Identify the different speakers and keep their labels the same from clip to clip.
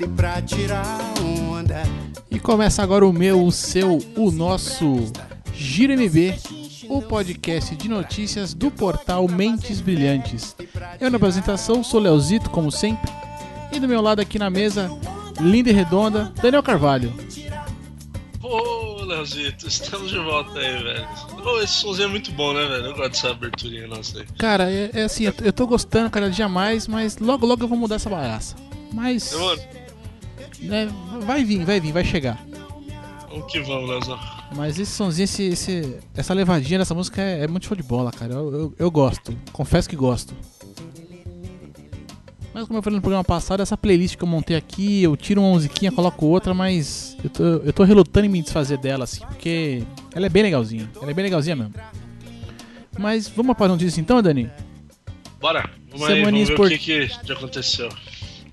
Speaker 1: risada e pra tirar onda.
Speaker 2: E começa agora o meu, o seu, o nosso Giro MB, o podcast de notícias do portal Mentes Brilhantes. Eu na apresentação sou Leozito, como sempre, e do meu lado aqui na mesa, linda e redonda, Daniel Carvalho.
Speaker 3: Ô, Leozito, estamos de volta aí, velho. Esse somzinho é muito bom, né, velho? Eu gosto dessa aberturinha nossa aí.
Speaker 2: Cara, é, é assim, eu, eu tô gostando cada dia mais, mas logo logo eu vou mudar essa bagaça. Mas.
Speaker 3: Demorou.
Speaker 2: Né, vai vir, vai vir, vai chegar.
Speaker 3: Vamos que vamos, Leozão.
Speaker 2: Mas esse sonzinho, esse, esse- essa levadinha dessa música é, é muito show de bola, cara. Eu, eu, eu gosto. Confesso que gosto. Mas como eu falei no programa passado, essa playlist que eu montei aqui, eu tiro uma musiquinha, coloco outra, mas eu tô, eu tô relutando em me desfazer dela, assim, porque ela é bem legalzinha. Ela é bem legalzinha mesmo. Mas vamos para as notícias então, Dani?
Speaker 3: Bora, vamos aí, vamos ver
Speaker 2: esport-
Speaker 3: o que, que aconteceu.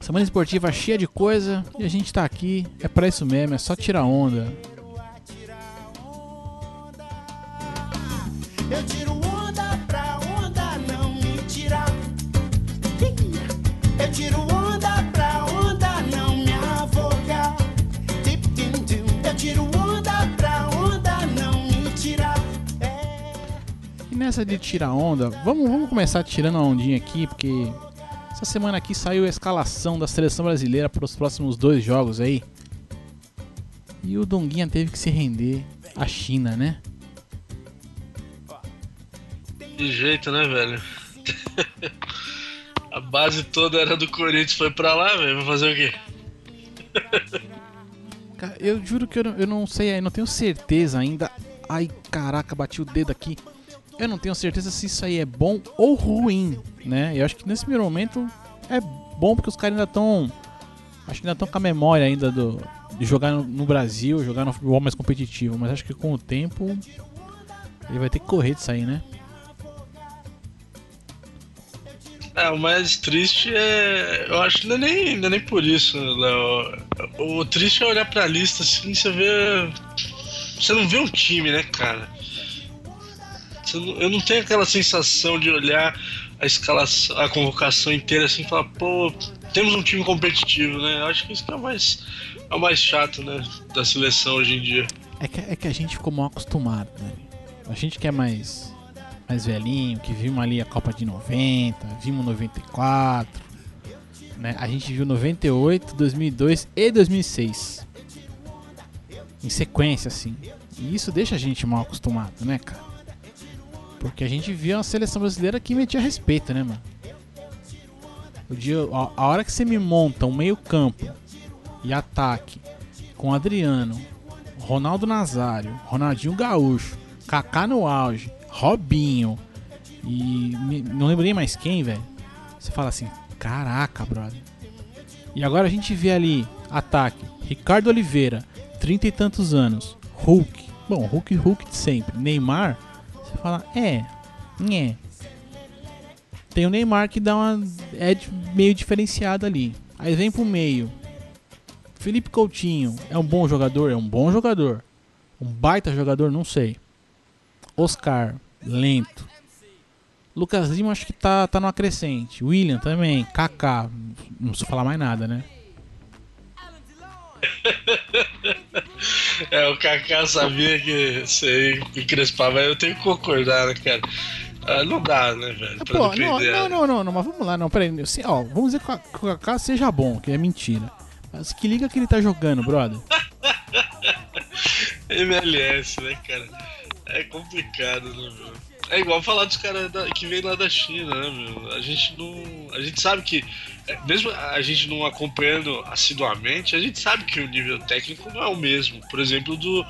Speaker 2: Semana esportiva cheia de coisa e a gente tá aqui, é pra isso mesmo, é só tirar onda.
Speaker 1: Eu tiro onda pra onda não me tirar. Eu tiro onda pra onda não me afogar. Eu tiro onda pra onda não me tirar. É.
Speaker 2: E nessa de tirar onda, vamos, vamos começar tirando a ondinha aqui, porque essa semana aqui saiu a escalação da seleção brasileira para os próximos dois jogos aí. E o Donguinha teve que se render à China, né?
Speaker 3: De jeito, né, velho? A base toda era do Corinthians, foi pra lá, velho. Vai fazer o quê?
Speaker 2: Eu juro que eu não, eu não sei, eu não tenho certeza ainda. Ai, caraca, bati o dedo aqui. Eu não tenho certeza se isso aí é bom ou ruim, né? Eu acho que nesse primeiro momento é bom porque os caras ainda estão. Acho que ainda estão com a memória ainda do, de jogar no, no Brasil, jogar no futebol mais competitivo. Mas acho que com o tempo ele vai ter que correr disso aí, né?
Speaker 3: É, o mais triste é. Eu acho que não é nem, não é nem por isso, Léo. O triste é olhar pra lista assim, você vê. Você não vê um time, né, cara? Eu não tenho aquela sensação de olhar a escalação, a convocação inteira assim e falar, pô, temos um time competitivo, né? Eu acho que isso que é o mais, é mais chato, né? Da seleção hoje em dia.
Speaker 2: É que, é que a gente ficou mal acostumado, né? A gente que é mais, mais velhinho, que vimos ali a Copa de 90, vimos 94, né? A gente viu 98, 2002 e 2006. Em sequência, assim. E isso deixa a gente mal acostumado, né, cara? Porque a gente via uma seleção brasileira que metia respeito, né, mano? O dia, a, hora que você me monta um meio campo e ataque com Adriano, Ronaldo Nazário, Ronaldinho Gaúcho, Kaká no auge, Robinho e me- não lembro nem mais quem, velho. Você fala assim, caraca, brother. E agora a gente vê ali ataque, Ricardo Oliveira, trinta e tantos anos, Hulk, bom, Hulk, Hulk de sempre, Neymar, você fala, é, é. Tem o Neymar que dá uma é meio diferenciado ali. Aí vem pro meio, Felipe Coutinho é um bom jogador? É um bom jogador. Um baita jogador? Não sei. Oscar, lento. Lucas Lima acho que tá, tá numa crescente. William também. Kaká. Não preciso falar mais nada, né?
Speaker 3: É, o Kaká sabia que você mas eu tenho que concordar, né, cara? Ah, não dá, né, velho? Pra
Speaker 2: Pô, não, não, não, não, não, mas vamos lá, não, peraí. Assim, ó, vamos dizer que o Kaká seja bom, que é mentira. Mas que liga que ele tá jogando, brother.
Speaker 3: MLS, né, cara? É complicado, né, meu? É igual falar dos caras que vem lá da China, né, meu? A gente não. A gente sabe que. é, Mesmo a gente não acompanhando assiduamente, a gente sabe que o nível técnico não é o mesmo. Por exemplo, do,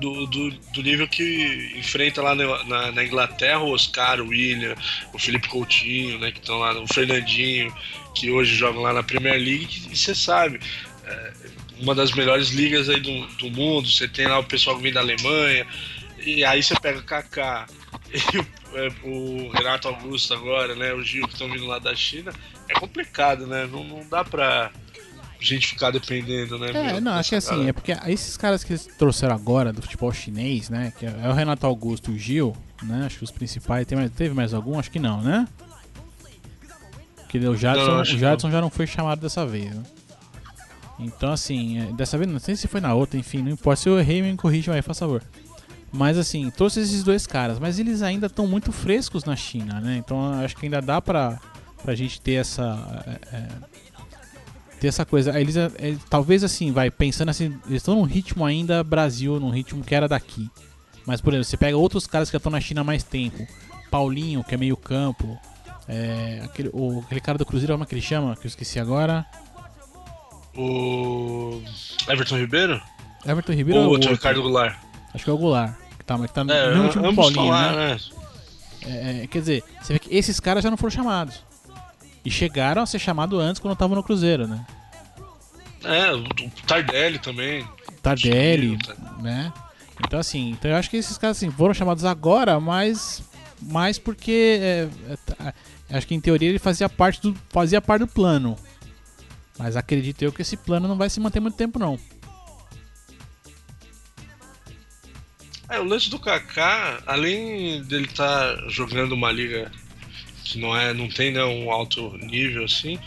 Speaker 3: do, do, do nível que enfrenta lá na, na- na Inglaterra o Oscar, o William, o Felipe Coutinho, né? Que estão lá, o Fernandinho, que hoje jogam lá na Premier League, e você sabe. é, uma das melhores ligas aí do, do mundo, você tem lá o pessoal que vem da Alemanha, e aí você pega o Kaká e o, é, o Renato Augusto agora, né? O Gil que estão vindo lá da China, é complicado, né? Não, não dá pra, gente ficar dependendo, né?
Speaker 2: É,
Speaker 3: meu,
Speaker 2: não, acho que assim, é porque esses caras que eles trouxeram agora do futebol chinês, né? Que é o Renato Augusto e o Gil, né? Acho que os principais. Tem mais, teve mais algum? Acho que não, né? Porque o Jadson,
Speaker 3: Não,
Speaker 2: o Jadson já não foi chamado dessa vez, né? Então, assim, é, dessa vez, não sei se foi na outra, enfim, não importa. Se eu errei, me corrijam aí, faz favor. Mas, assim, trouxe esses dois caras, mas eles ainda estão muito frescos na China, né? Então, acho que ainda dá pra, pra gente ter essa. é, é, ter essa coisa. Eles, é, é, talvez assim, vai, pensando assim, eles estão num ritmo ainda Brasil, num ritmo que era daqui. Mas, por exemplo, você pega outros caras que já estão na China há mais tempo. Paulinho, que é meio campo. É, aquele, o, aquele cara do Cruzeiro, como é que ele chama? Que eu esqueci agora.
Speaker 3: O. Everton Ribeiro?
Speaker 2: Everton Ribeiro
Speaker 3: Ou outro,
Speaker 2: outro?
Speaker 3: Ricardo Goulart?
Speaker 2: Acho que é o Goulart. Que tá, mas tá no
Speaker 3: É,
Speaker 2: mesmo time do Paulinho,
Speaker 3: lá,
Speaker 2: né?
Speaker 3: né?
Speaker 2: É, é, quer dizer, você vê que esses caras já não foram chamados. E chegaram a ser chamados antes quando estavam no Cruzeiro, né?
Speaker 3: É, o Tardelli também.
Speaker 2: Tardelli,
Speaker 3: Sim,
Speaker 2: né? Então assim, então eu acho que esses caras assim, foram chamados agora, mas mais porque é, é, tá- acho que em teoria ele fazia parte do fazia parte do plano. Mas acredito eu que esse plano não vai se manter muito tempo não.
Speaker 3: É, o lance do Kaká, além dele estar jogando uma liga que não é, não tem né, um alto nível assim,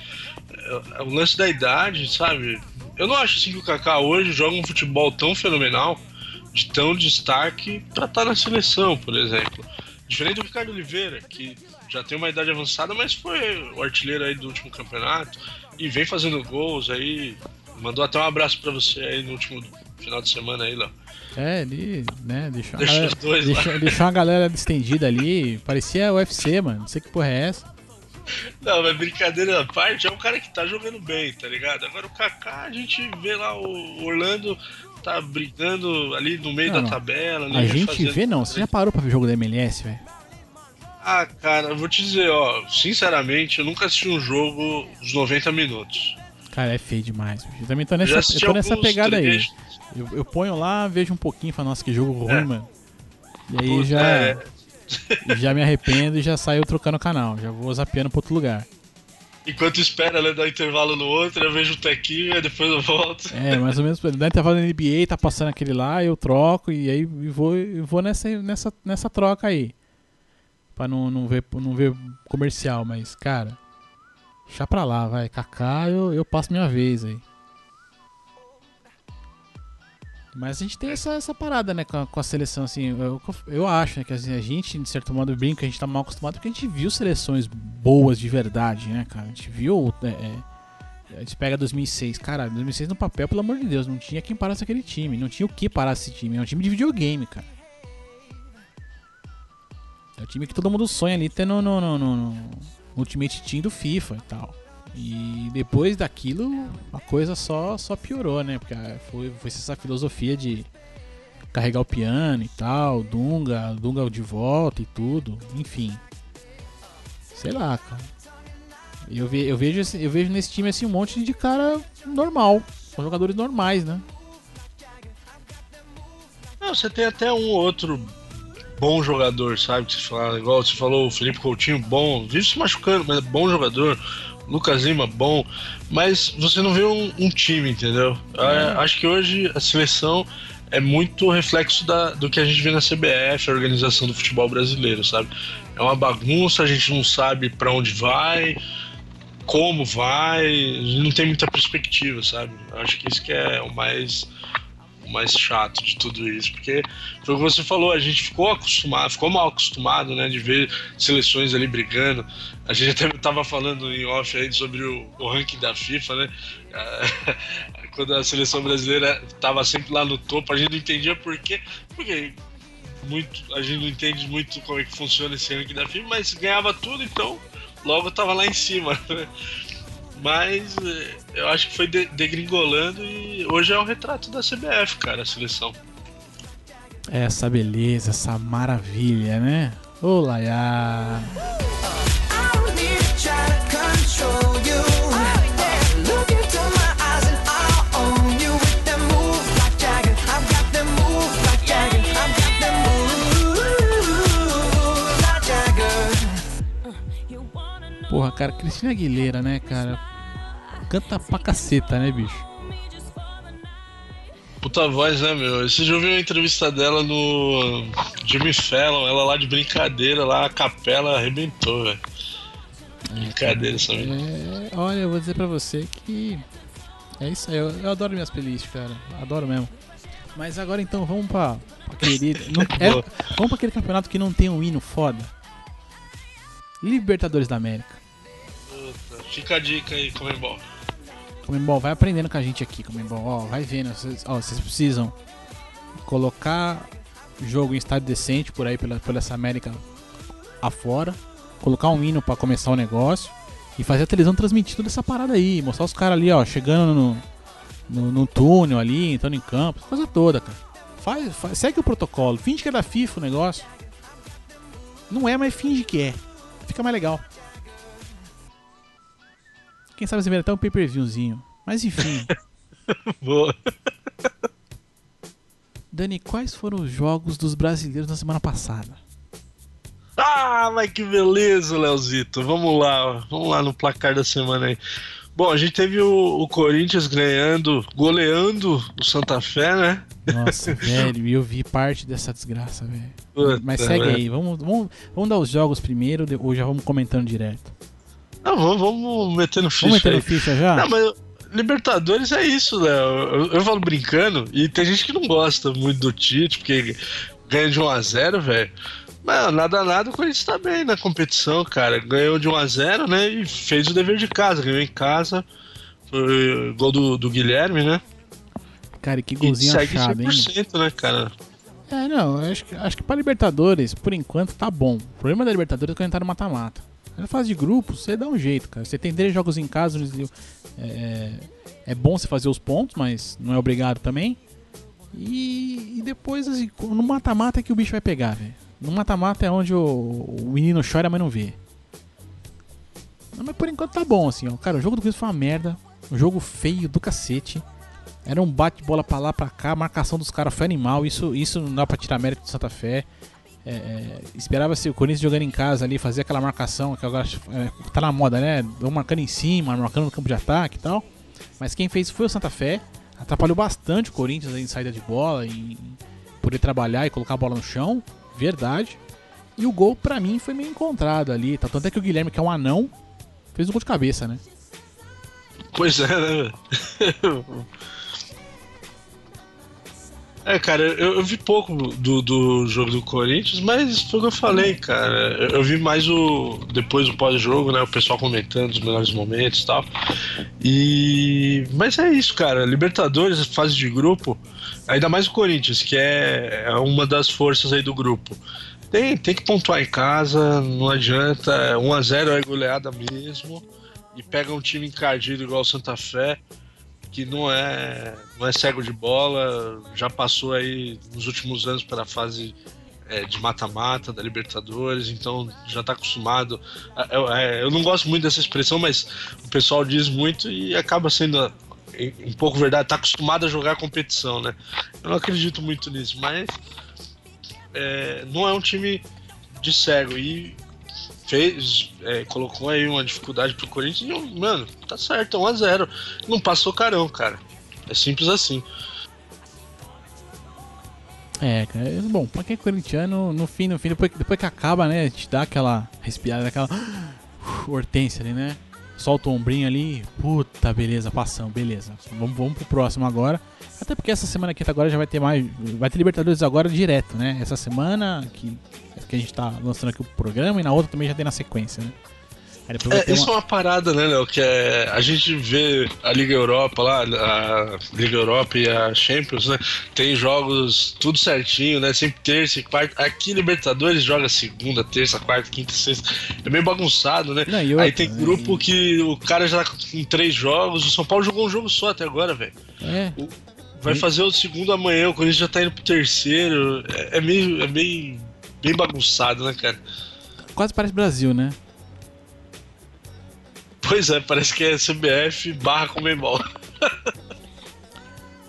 Speaker 3: é, é o lance da idade, sabe? Eu não acho assim que o Kaká hoje joga um futebol tão fenomenal, de tão destaque pra estar na seleção, por exemplo. Diferente do Ricardo Oliveira, que já tem uma idade avançada, mas foi o artilheiro aí do último campeonato e vem fazendo gols aí. Mandou até um abraço pra você aí no último final de semana aí, Léo.
Speaker 2: É, ele, né, deixou, a
Speaker 3: Deixou
Speaker 2: galera,
Speaker 3: dois
Speaker 2: deixou, deixou uma galera estendida ali, parecia UFC, mano. Não sei que porra é essa.
Speaker 3: Não, mas brincadeira à parte, é um cara que tá jogando bem, tá ligado? Agora o Kaká, a gente vê lá o Orlando tá brigando ali no meio
Speaker 2: Não,
Speaker 3: da
Speaker 2: não.
Speaker 3: tabela.
Speaker 2: A
Speaker 3: né,
Speaker 2: gente vê não, você já parou pra ver jogo da MLS, velho?
Speaker 3: Ah, cara, eu vou te dizer, ó, sinceramente, eu nunca assisti um jogo dos 90 minutos.
Speaker 2: Cara, é feio demais. Eu também tô nessa, eu tô nessa pegada aí. Eu, eu ponho lá, vejo um pouquinho e falo, nossa, que jogo ruim,
Speaker 3: É.
Speaker 2: mano. E aí
Speaker 3: Puta,
Speaker 2: já,
Speaker 3: é.
Speaker 2: já me arrependo e já saio trocando o canal. Já vou zapeando pra outro lugar.
Speaker 3: Enquanto espera né, dar intervalo no outro, eu vejo o tequinho, aí depois eu volto.
Speaker 2: É, mais ou menos. Dá intervalo na NBA, tá passando aquele lá, eu troco e aí e vou, e vou nessa, nessa, nessa troca aí. Pra não, não, ver, não ver comercial, mas, cara. Deixa pra lá, vai. Kaká, eu, eu passo minha vez aí. Mas a gente tem essa, essa parada, né, com a, com a seleção, assim, eu, eu acho, né, que assim, a gente, de certo modo, brinca, a gente tá mal acostumado porque a gente viu seleções boas de verdade, né, cara? A gente viu, é, é, a gente pega 2006, cara, 2006 no papel, pelo amor de Deus, não tinha quem parasse aquele time, não tinha o que parar esse time, é um time de videogame, cara. É o time que todo mundo sonha ali ter no, no, no, no- no Ultimate Team do FIFA e tal. E depois daquilo, a coisa só, só piorou, né? Porque ah, foi, foi essa filosofia de carregar o piano e tal, Dunga, Dunga de volta e tudo, enfim. Sei lá, cara. Eu, ve, eu, vejo, eu vejo nesse time assim um monte de cara normal. São jogadores normais, né?
Speaker 3: Não, você tem até um ou outro bom jogador, sabe? Que você fala, igual você falou, o Felipe Coutinho, bom, vive se machucando, mas é bom jogador. Lucas Lima, bom, mas você não vê um, um time, entendeu? É, acho que hoje a seleção é muito reflexo da, do que a gente vê na CBF, a organização do futebol brasileiro, sabe? É uma bagunça, a gente não sabe pra onde vai, como vai, não tem muita perspectiva, sabe? Acho que isso que é o mais mais chato de tudo isso, porque foi o que você falou, a gente ficou acostumado, ficou mal acostumado, né, de ver seleções ali brigando. A gente até tava falando em off aí sobre o, o ranking da FIFA, né? Quando a seleção brasileira tava sempre lá no topo, a gente não entendia por quê. Porque muito, a gente não entende muito como é que funciona esse ranking da FIFA, mas ganhava tudo, então logo tava lá em cima. né? Mas eh, eu acho que foi de- degringolando e hoje é o retrato da CBF, cara, a seleção.
Speaker 2: Essa beleza, essa maravilha, né?
Speaker 4: Like Jagger.
Speaker 2: Porra, cara, Cristina Aguilera, né, cara? Canta pra caceta, né, bicho?
Speaker 3: Puta voz, né, meu? Dia eu vi uma entrevista dela no Jimmy Fallon, ela lá de brincadeira, lá a capela arrebentou, velho. Brincadeira essa menina.
Speaker 2: É, olha, eu vou dizer pra você que. É isso aí, eu, eu adoro minhas playlists, cara. Adoro mesmo. Mas agora então vamos pra, pra aquele. não- é- vamos pra aquele campeonato que não tem um hino foda. Libertadores da América.
Speaker 3: Puta, Fica a dica aí, Comembol.
Speaker 2: Comembol, vai aprendendo com a gente aqui, Comembol. Ó, vai vendo. Vocês, ó, vocês precisam colocar jogo em estádio decente por aí, pela, pela essa América afora. Colocar um hino pra começar o negócio. E fazer a televisão transmitindo dessa parada aí. Mostrar os caras ali, ó, chegando no, no, no túnel ali, entrando em campo. Essa coisa toda, cara. Faz, faz- segue o protocolo. Finge que é da FIFA o negócio. Não é, mas finge que é. Fica mais legal. Quem sabe você vê até um pay-per-viewzinho. Mas enfim.
Speaker 3: Boa.
Speaker 2: Dani, quais foram os jogos dos brasileiros na semana passada?
Speaker 3: Ah, mas que beleza, Leozito. Vamos lá, vamos lá no placar da semana aí. Bom, a gente teve o, o Corinthians ganhando, goleando o Santa Fé, né?
Speaker 2: Nossa, velho, eu vi parte dessa desgraça, velho. Mas segue
Speaker 3: né?
Speaker 2: aí, vamos, vamos, vamos dar os jogos primeiro, depois já vamos comentando direto.
Speaker 3: Não, vamos, vamos meter no ficha
Speaker 2: Vamos no ficha já?
Speaker 3: Não, mas Libertadores é isso, Léo. Eu, eu falo brincando, e tem gente que não gosta muito do Tite, porque ganha de 1x0, velho. Mas nada nada, o Corinthians tá bem na competição, cara. Ganhou de 1x0, né? E fez o dever de casa. Ganhou em casa. Foi gol do, do Guilherme, né?
Speaker 2: Cara, e que
Speaker 3: E
Speaker 2: golzinho
Speaker 3: segue
Speaker 2: achado, hein?
Speaker 3: 100%, né, cara?
Speaker 2: É, não, eu acho que, acho que pra Libertadores, por enquanto, tá bom. O problema da Libertadores é quando tá no mata-mata. Na fase de grupos, você dá um jeito, cara. Você tem três jogos em casa, é, é bom você fazer os pontos, mas não é obrigado também. E, e depois, assim, no mata-mata é que o bicho vai pegar, velho. No mata-mata é onde o, o menino chora, mas não vê. Não, mas por enquanto tá bom, assim, ó. Cara, o jogo do Corinthians foi uma merda. Um jogo feio do cacete. Era um bate-bola pra lá, pra cá, a marcação dos caras foi animal. Isso, isso não dá pra tirar mérito do Santa Fé. É, é, Esperava-se o Corinthians jogando em casa ali, fazer aquela marcação que agora é, tá na moda, né? Vão marcando em cima, marcando no campo de ataque e tal. Mas quem fez foi o Santa Fé. Atrapalhou bastante o Corinthians em saída de bola e poder trabalhar e colocar a bola no chão. Verdade. E o gol, pra mim, foi meio encontrado ali. Tá? Tanto é que o Guilherme, que é um anão, fez o gol de cabeça, né?
Speaker 3: Pois é, né? É, cara, eu, eu vi pouco do, do jogo do Corinthians, mas foi o que eu falei, cara. Eu, eu vi mais o. Depois do pós-jogo, né? O pessoal comentando os melhores momentos e tal. E. Mas é isso, cara. Libertadores, fase de grupo, ainda mais o Corinthians, que é, é uma das forças aí do grupo. Tem, tem que pontuar em casa, não adianta. 1x0 é goleada mesmo. E pega um time encardido igual o Santa Fé que não é, não é cego de bola, já passou aí nos últimos anos pela fase é, de mata-mata da Libertadores, então já está acostumado. É, Eu, é, eu não gosto muito dessa expressão, mas o pessoal diz muito e acaba sendo um pouco verdade, está acostumado a jogar competição, né? Eu não acredito muito nisso, mas é, não é um time de cego e fez, é, colocou aí uma dificuldade pro Corinthians e, mano, tá certo, é 1x0. Não passou carão, cara. É simples assim.
Speaker 2: É, cara, é bom, pra quem é corintiano, no fim, no fim, depois, depois que acaba, né, te dá aquela respirada, aquela hortência ali, né? Solta o ombrinho ali, puta, beleza, passamos, beleza. Vamos, vamos pro próximo agora. Até porque essa semana aqui até agora já vai ter mais. Vai ter Libertadores agora direto, né? Essa semana que, que a gente tá lançando aqui o programa e na outra também já tem na sequência, né?
Speaker 3: É, isso
Speaker 2: uma-
Speaker 3: é uma parada, né, Léo? Que é. A gente vê a Liga Europa lá, a Liga Europa e a Champions, né? Tem jogos tudo certinho, né? Sempre terça e quarta. Aqui Libertadores joga segunda, terça, quarta, quinta, sexta. É meio bagunçado, né?
Speaker 2: Não,
Speaker 3: Aí tem grupo que o cara já tá com três jogos. O São Paulo jogou um jogo só até agora, velho.
Speaker 2: É,
Speaker 3: Vai fazer o segundo amanhã, o Corinthians já tá indo pro terceiro. É, é meio. É meio. bem bagunçado, né, cara?
Speaker 2: quase parece Brasil, né?
Speaker 3: Pois é, parece que é CBF barra Comembol.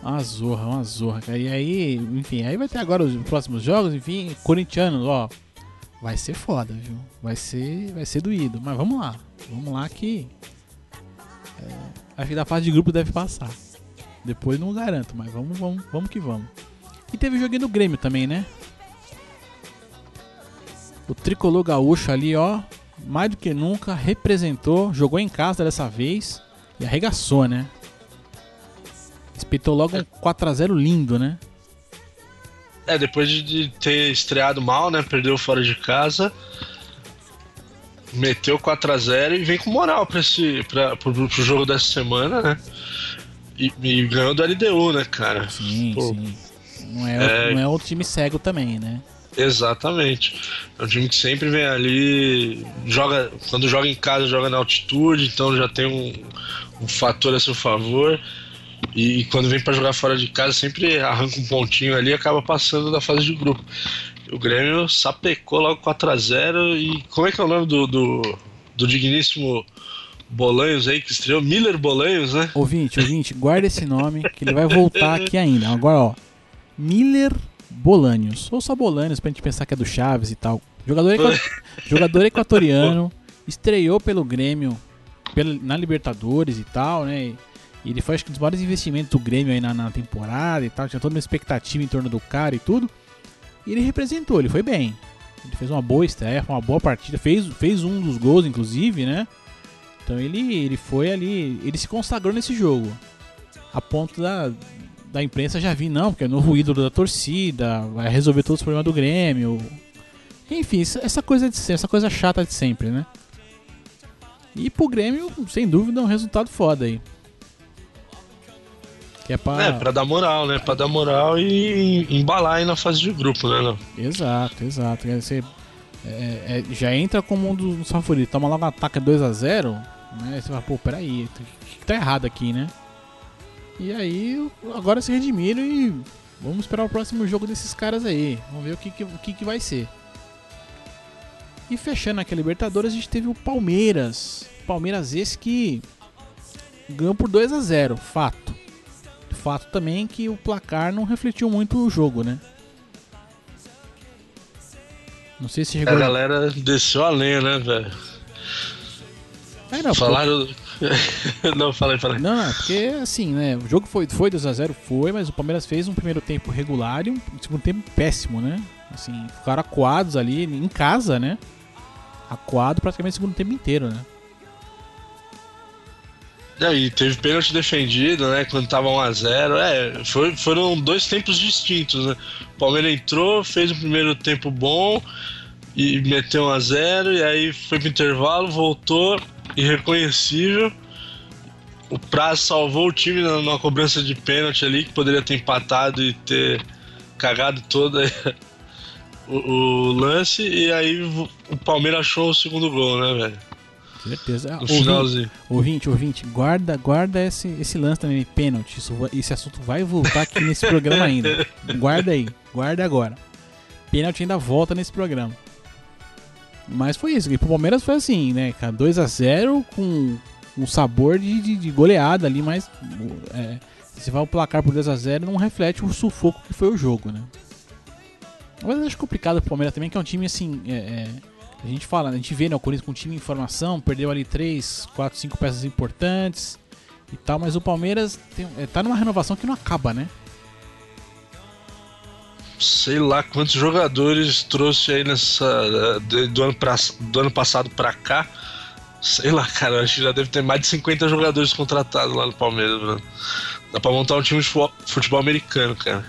Speaker 2: Uma zorra, uma zorra. E aí, enfim, aí vai ter agora os próximos jogos, enfim, corintianos, ó. Vai ser foda, viu? Vai ser, vai ser doído. Mas vamos lá. Vamos lá que. é, Acho que da fase de grupo deve passar. Depois não garanto, mas vamos, vamos, vamos que vamos. E teve joguinho do Grêmio também, né? O tricolor gaúcho ali, ó, mais do que nunca representou, jogou em casa dessa vez e arregaçou, né? Espetou logo um 4x0 lindo, né?
Speaker 3: É, depois de- ter estreado mal, né? Perdeu fora de casa. Meteu 4x0 e vem com moral pra esse, pra, pro, pro jogo dessa semana, né? E, e ganhou do LDU, né, cara?
Speaker 2: Sim,
Speaker 3: Pô,
Speaker 2: sim. Não é,
Speaker 3: É.
Speaker 2: não é outro time cego também, né?
Speaker 3: Exatamente. É um time que sempre vem ali, joga quando joga em casa, joga na altitude, então já tem um, um fator a seu favor. E quando vem pra jogar fora de casa, sempre arranca um pontinho ali e acaba passando da fase de grupo. O Grêmio sapecou logo 4x0. E como é que é o nome do, do, do digníssimo Bolanhos aí que estreou? Miller Bolanhos, né?
Speaker 2: Ouvinte, ouvinte, guarda esse nome que ele vai voltar aqui ainda. Agora, ó. Miller Bolanios. Ou só Bolanios pra gente pensar que é do Chaves e tal. Jogador, jogador equatoriano. Estreou pelo Grêmio pela- na Libertadores e tal, né? E ele foi acho que um dos maiores investimentos do Grêmio aí na, na temporada e tal. Tinha toda uma expectativa em torno do cara e tudo. E ele representou, ele foi bem. Ele fez uma boa estreia, uma boa partida. Fez, fez um dos gols, inclusive, né? Então ele, ele foi ali, ele se consagrou nesse jogo. A ponto da, da imprensa já vir, não, porque é novo ídolo da torcida, vai resolver todos os problemas do Grêmio. Enfim, essa coisa de essa coisa chata de sempre, né? E pro Grêmio, sem dúvida, é um resultado foda aí. Que é pra.
Speaker 3: É, pra dar moral, né? Pra dar moral e embalar aí na fase de grupo, né? Não?
Speaker 2: Exato, exato. Quer dizer, é, é, já entra como um dos favoritos. Toma logo um ataque 2x0, né? Você fala, pô, peraí, o que, que tá errado aqui, né? E aí, agora se redimiram e vamos esperar o próximo jogo desses caras aí. Vamos ver o que, que, o que, que vai ser. E fechando aqui a Libertadores, a gente teve o Palmeiras. Palmeiras esse que ganhou por 2 a 0 fato. Fato também que o placar não refletiu muito o jogo, né? Não sei se
Speaker 3: A
Speaker 2: chegou.
Speaker 3: galera desceu a lenha, né, velho?
Speaker 2: É, não, pô.
Speaker 3: Não, falei, falei.
Speaker 2: Não, não, porque assim, né? O jogo foi, foi 2x0, foi, mas o Palmeiras fez um primeiro tempo regular e um segundo tempo péssimo, né? Assim, ficaram acuados ali em casa, né? Acuado praticamente o segundo tempo inteiro, né?
Speaker 3: E aí, teve pênalti defendido, né? Quando tava 1x0. É, foi, foram dois tempos distintos, né? O Palmeiras entrou, fez o primeiro tempo bom e meteu 1x0, e aí foi pro intervalo, voltou, irreconhecível. O Prazo salvou o time na- numa cobrança de pênalti ali, que poderia ter empatado e ter cagado toda o, o lance, e aí o o Palmeiras achou o segundo gol, né, velho?
Speaker 2: Certeza. Ah,
Speaker 3: No
Speaker 2: ouvinte,
Speaker 3: finalzinho.
Speaker 2: ouvinte, ouvinte, guarda, guarda esse, esse lance também, pênalti. Isso esse assunto vai voltar aqui nesse programa ainda. Guarda aí, guarda agora. Pênalti ainda volta nesse programa. Mas foi isso. E pro Palmeiras foi assim, né, cara? 2x0 com um sabor de, de, de goleada ali, mas é, se vai o placar por 2x0, não reflete o sufoco que foi o jogo, né? Mas eu acho complicado pro Palmeiras também, que é um time assim. é, é, a gente fala, a gente vê né, o Corinthians com um time em formação, perdeu ali 3, 4, 5 peças importantes e tal, mas o Palmeiras tem, é, tá numa renovação que não acaba, né?
Speaker 3: Sei lá quantos jogadores trouxe aí nessa do ano, pra, do ano passado pra cá. Sei lá, cara, acho que já deve ter mais de 50 jogadores contratados lá no Palmeiras, mano. Dá pra montar um time de futebol, americano, cara.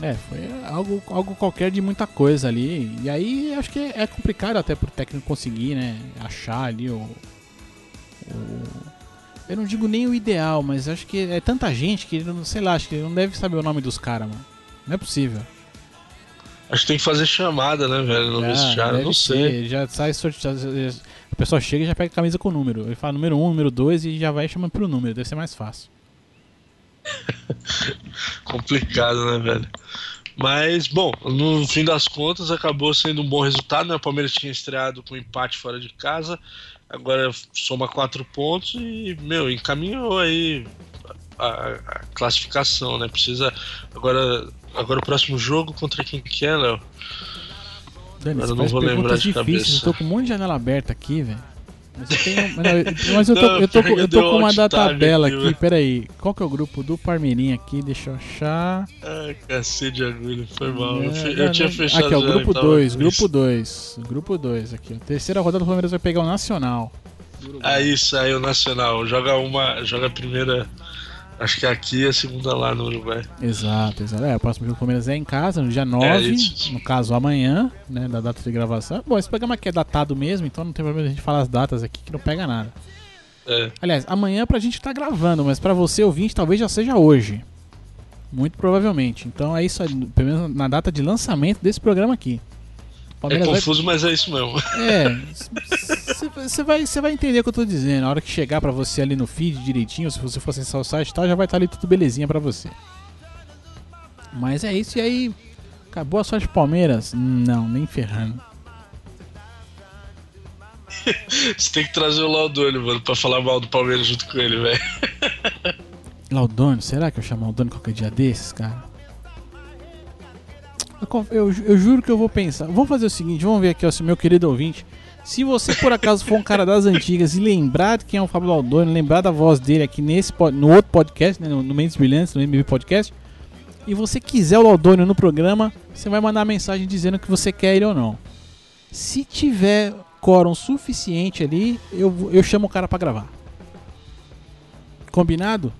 Speaker 2: É, foi algo, algo qualquer de muita coisa ali. E aí acho que é, é complicado até pro técnico conseguir, né? Achar ali o, o- Eu não digo nem o ideal, mas acho que é tanta gente que ele não, sei lá, acho que ele não deve saber o nome dos caras, mano. Não é possível.
Speaker 3: Acho que tem que fazer chamada, né, velho? No vestiário, não sei.
Speaker 2: ser, já sai sorteado. A pessoa chega e já pega a camisa com o número. Ele fala número 1, um, número 2 e já vai chamando pelo número. Deve ser mais fácil.
Speaker 3: Complicado, né, velho? Mas, bom, no fim das contas acabou sendo um bom resultado, né? O Palmeiras tinha estreado com empate fora de casa, agora soma quatro pontos e, meu, encaminhou aí a, a classificação, né? Precisa. Agora, agora o próximo jogo contra quem que é, Léo?
Speaker 2: Dani,
Speaker 3: eu não vou lembrar de
Speaker 2: difíceis.
Speaker 3: cabeça.
Speaker 2: Eu tô com um monte de janela aberta aqui, velho. Mas eu, tenho, mas eu tô,
Speaker 3: Não,
Speaker 2: eu tô, eu tô com uma da
Speaker 3: tab
Speaker 2: tabela
Speaker 3: aqui,
Speaker 2: aqui, peraí. Qual que é o grupo do Parmeirinha aqui? Deixa eu achar.
Speaker 3: Ai, cacete de agulha, foi mal. eu,
Speaker 2: É,
Speaker 3: fe-
Speaker 2: não,
Speaker 3: eu tinha fechado
Speaker 2: Aqui, ó, grupo
Speaker 3: tava
Speaker 2: 2,
Speaker 3: triste.
Speaker 2: grupo 2. Grupo 2 aqui. Terceira rodada do Palmeiras vai pegar o Nacional.
Speaker 3: Aí saiu o Nacional. Joga uma. Joga a primeira. Acho que é aqui a segunda lá no Uruguai.
Speaker 2: Exato, exato. É, o próximo jogo do Palmeiras é em casa, no dia 9,
Speaker 3: É isso.
Speaker 2: no caso amanhã, né, da data de gravação. Bom, esse programa aqui é datado mesmo, então não tem problema a gente falar as datas aqui que não pega nada.
Speaker 3: É.
Speaker 2: Aliás, amanhã pra gente tá gravando, mas pra você ouvinte talvez já seja hoje. Muito provavelmente. Então é isso aí, pelo menos na data de lançamento desse programa aqui. O
Speaker 3: É
Speaker 2: Palmeiras vai
Speaker 3: confuso, mas é isso mesmo.
Speaker 2: É, você vai, cê vai entender o que eu tô dizendo. A hora que chegar pra você ali no feed direitinho, se você for acessar o site e tal, já vai estar ali tudo belezinha pra você. Mas é isso, e aí. Acabou a sorte do Palmeiras? Não, nem ferrando.
Speaker 3: Você tem que trazer o Laudônio, mano, pra falar mal do Palmeiras junto com ele, velho.
Speaker 2: Laudônio, será que eu chamo Laudônio qualquer dia desses, cara? Eu, eu, ju- eu juro que eu vou pensar. Vamos fazer o seguinte, vamos ver aqui, ó, se meu querido ouvinte. Se você por acaso for um cara das antigas e lembrar de quem é o Fábio Laudônio, lembrar da voz dele aqui nesse no outro podcast, né, no, no Mentes Brilhantes, no MB Podcast, e você quiser o Laudônio no programa, você vai mandar mensagem dizendo que você quer ele ou não. Se tiver quórum suficiente ali, eu, eu chamo o cara pra gravar. Combinado?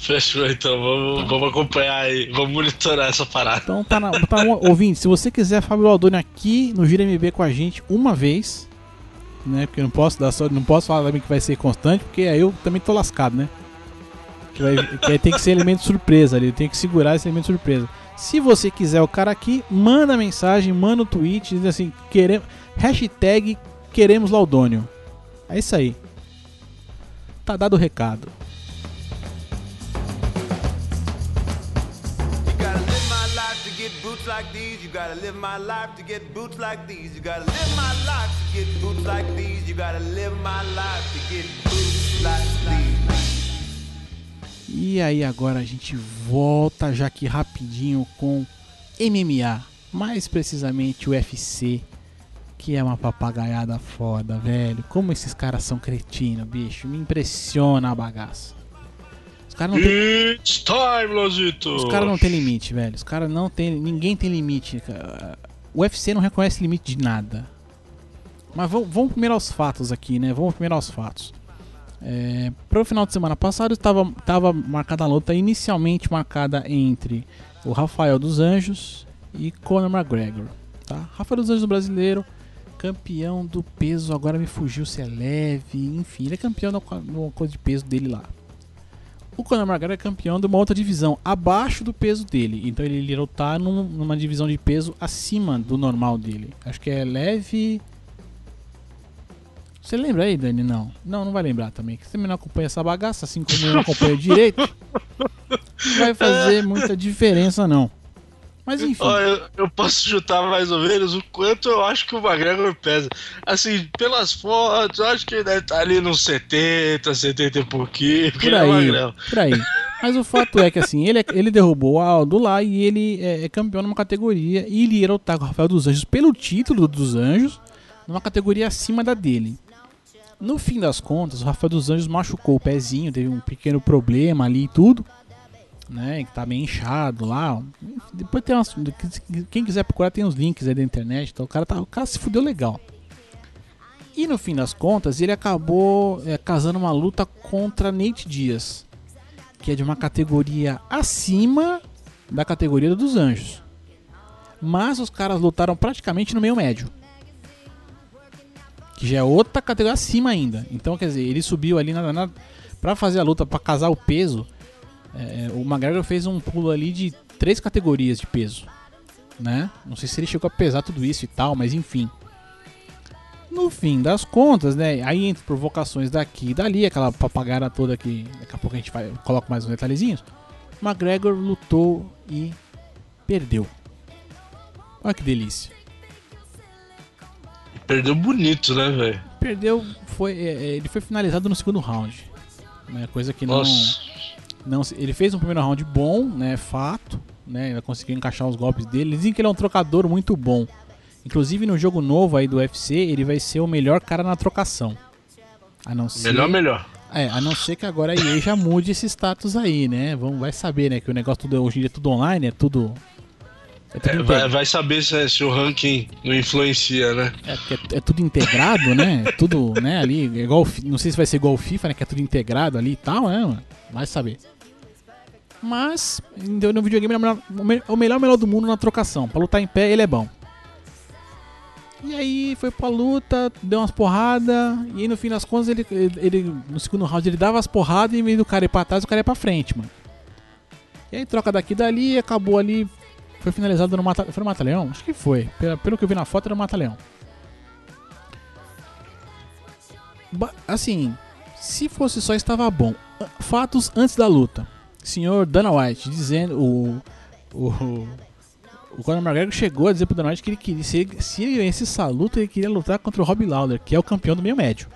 Speaker 3: Fechou, então. Vamos, vamos acompanhar aí. Vamos monitorar essa parada.
Speaker 2: Então tá na. Tá, no- ouvinte, se você quiser Fábio Aldoni aqui no Gira MB com a gente uma vez, né? Porque eu não posso dar só. Não posso falar também que vai ser constante, porque aí eu também tô lascado, né? Que, vai, que aí tem que ser elemento surpresa ali, eu tenho que segurar esse elemento surpresa. Se você quiser o cara aqui, manda mensagem, manda o tweet, diz assim, queremos. Hashtag queremos Laudônio. É isso aí. Tá dado o recado.
Speaker 5: You gotta live my life to get boots like these. You gotta live my life to get boots like these. You gotta live my life to get boots like these.
Speaker 2: E aí agora a gente volta já aqui rapidinho com MMA, mais precisamente o UFC, que é uma papagaiada foda, velho. Como esses caras são cretinos, bicho, me impressiona a bagaça. Caras não têm
Speaker 3: It's time, Lozito!
Speaker 2: os caras não têm limite, velho. Os caras não tem, ninguém tem limite. O UFC não reconhece limite de nada. Mas vamos, vamos primeiro aos fatos aqui, né? Vamos primeiro aos fatos. É, para o final de semana passado estava tava marcada a luta inicialmente marcada entre o Rafael dos Anjos e Conor McGregor, tá? Rafael dos Anjos brasileiro, campeão do peso, agora me fugiu se é leve, enfim, ele é campeão da coisa de peso dele lá. O Conor McGregor é campeão de uma outra divisão abaixo do peso dele, então ele iria lutar num- numa divisão de peso acima do normal dele. Acho que é leve você lembra aí, Dani? Não. Não, não vai lembrar também. Você também não acompanha essa bagaça, assim como eu não acompanho direito. Não vai fazer muita diferença, não. Mas enfim.
Speaker 3: Ó, eu, eu posso chutar mais ou menos o quanto eu acho que o McGregor pesa. Assim, pelas fotos, eu acho que ele deve estar ali nos 70, 70 e pouquinho,
Speaker 2: Por
Speaker 3: é
Speaker 2: aí,
Speaker 3: magrelo.
Speaker 2: por aí. Mas o fato é que assim, ele, é- ele derrubou o Aldo lá e ele é, é campeão numa categoria e ele ia lutar com o Rafael dos Anjos pelo título dos Anjos numa categoria acima da dele. No fim das contas, o Rafael dos Anjos machucou o pezinho, teve um pequeno problema ali e tudo, né? Que tá meio inchado lá. Depois tem umas, quem quiser procurar tem uns links aí da internet, então o cara tá, o cara se fudeu legal. E no fim das contas, ele acabou é, casando uma luta contra Nate Dias, que é de uma categoria acima da categoria dos Anjos. Mas os caras lutaram praticamente no meio médio. Que já é outra categoria acima ainda. Então, quer dizer, ele subiu ali na, na, pra fazer a luta, pra casar o peso. É, o McGregor fez um pulo ali de três categorias de peso. Né? Não sei se ele chegou a pesar tudo isso e tal, mas enfim. No fim das contas, né? Aí entre provocações daqui e dali, aquela papagara toda que daqui a pouco a gente vai, coloca mais uns detalhezinhos. McGregor lutou e perdeu. Olha que delícia.
Speaker 3: Perdeu bonito, né, velho?
Speaker 2: Perdeu, foi, é, é, ele foi finalizado no segundo round. Né, coisa que
Speaker 3: Nossa.
Speaker 2: não. Se- Ele fez um primeiro round bom, né? Fato. Né, ainda conseguiu encaixar os golpes dele. Dizem que ele é um trocador muito bom. Inclusive no jogo novo aí do UFC, ele vai ser o melhor cara na trocação. A não ser,
Speaker 3: Melhor, melhor.
Speaker 2: É, a não ser que agora a EA já mude esse status aí, né? Vamos, vai saber, né? Que o negócio tudo, hoje em dia é tudo online, é tudo. É tudo,
Speaker 3: É, vai, vai saber se, se o ranking não influencia, né?
Speaker 2: é, porque é- é tudo integrado, né? É tudo, né, ali, é igual, não sei se vai ser igual o FIFA, né? Que é tudo integrado ali e tal, né, mano? Vai saber. Mas, no no videogame, é o melhor, melhor do mundo na trocação. Pra lutar em pé, ele é bom. E aí foi pra luta, deu umas porradas, e aí no fim das contas ele, ele, no segundo round ele dava as porradas e em vez do cara ir pra trás, o cara ia pra frente, mano. E aí troca daqui e dali, acabou ali, foi finalizado no mata, foi no Mata-Leão? Acho que foi, pelo, pelo que eu vi na foto era no Mata-Leão. Ba- Assim, se fosse só estava bom. Fatos antes da luta. Senhor Dana White dizendo o o o Conor McGregor chegou a dizer pro Dana White que ele queria se se ele ganhasse essa luta, ele queria lutar contra o Rob Lawler, que é o campeão do meio médio.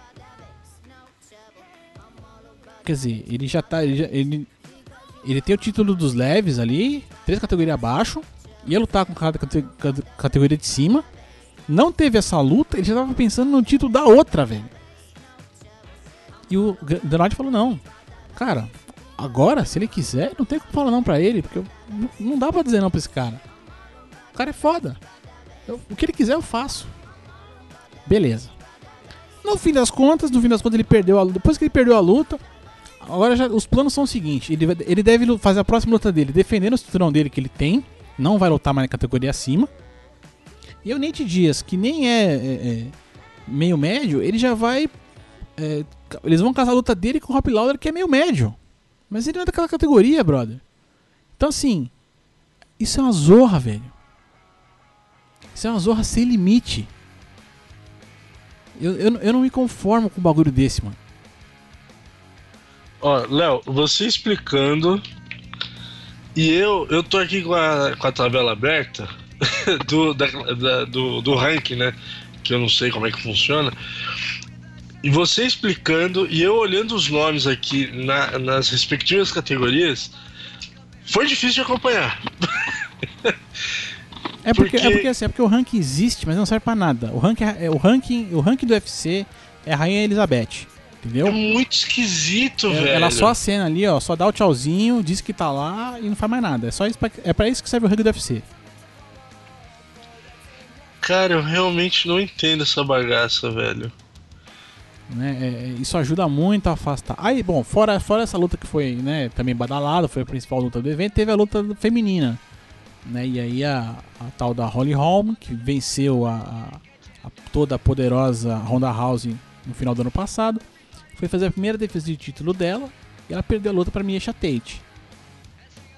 Speaker 2: Quer dizer, ele já tá ele, já- ele, ele tem o título dos leves ali, três categorias abaixo, ia lutar com cada cate- cate- categoria de cima. Não teve essa luta, ele já tava pensando no título da outra, velho. E o Dana White falou: não, cara, agora, se ele quiser, não tem como falar não pra ele, porque eu- não- dá pra dizer não pra esse cara. O cara é foda. Eu- o que ele quiser, eu faço. Beleza. No fim das contas, no fim das contas, ele perdeu a luta. Depois que ele perdeu a luta, agora já, os planos são os seguintes: ele, ele deve fazer a próxima luta dele defendendo o cinturão dele que ele tem, não vai lutar mais na categoria acima. E o Nate Dias, que nem é, é- é meio médio, ele já vai. é, eles vão casar a luta dele com o Rob Lawler, que é meio médio. Mas ele não é daquela categoria, brother. Então, assim, isso é uma zorra, velho. Isso é uma zorra sem limite. Eu, eu, eu não me conformo com um bagulho desse, mano.
Speaker 3: Ó, Léo, você explicando. E eu, eu tô aqui com a, com a tabela aberta do, da- da- do, do ranking, né? Que eu não sei como é que funciona. E você explicando e eu olhando os nomes aqui na- nas respectivas categorias, foi difícil de acompanhar.
Speaker 2: É porque,
Speaker 3: Porque-
Speaker 2: é porque assim, é porque o ranking existe, mas não serve pra nada. O ranking, é, o ranking, o ranking do UFC é a Rainha Elizabeth. Entendeu?
Speaker 3: É muito esquisito,
Speaker 2: É-
Speaker 3: velho.
Speaker 2: ela só acena ali, ó, só dá o tchauzinho, diz que tá lá e não faz mais nada. É só isso pra, é pra isso que serve o ranking do UFC.
Speaker 3: Cara, eu realmente não entendo essa bagaça, velho.
Speaker 2: Né? É, é, isso ajuda muito a afastar. Aí, bom, fora, fora essa luta que foi, né, também badalada, foi a principal luta do evento, teve a luta feminina, né? E aí a, a tal da Holly Holm, que venceu a, a- a toda poderosa Ronda House no final do ano passado, foi fazer a primeira defesa de título dela e ela perdeu a luta para Miesha Tate.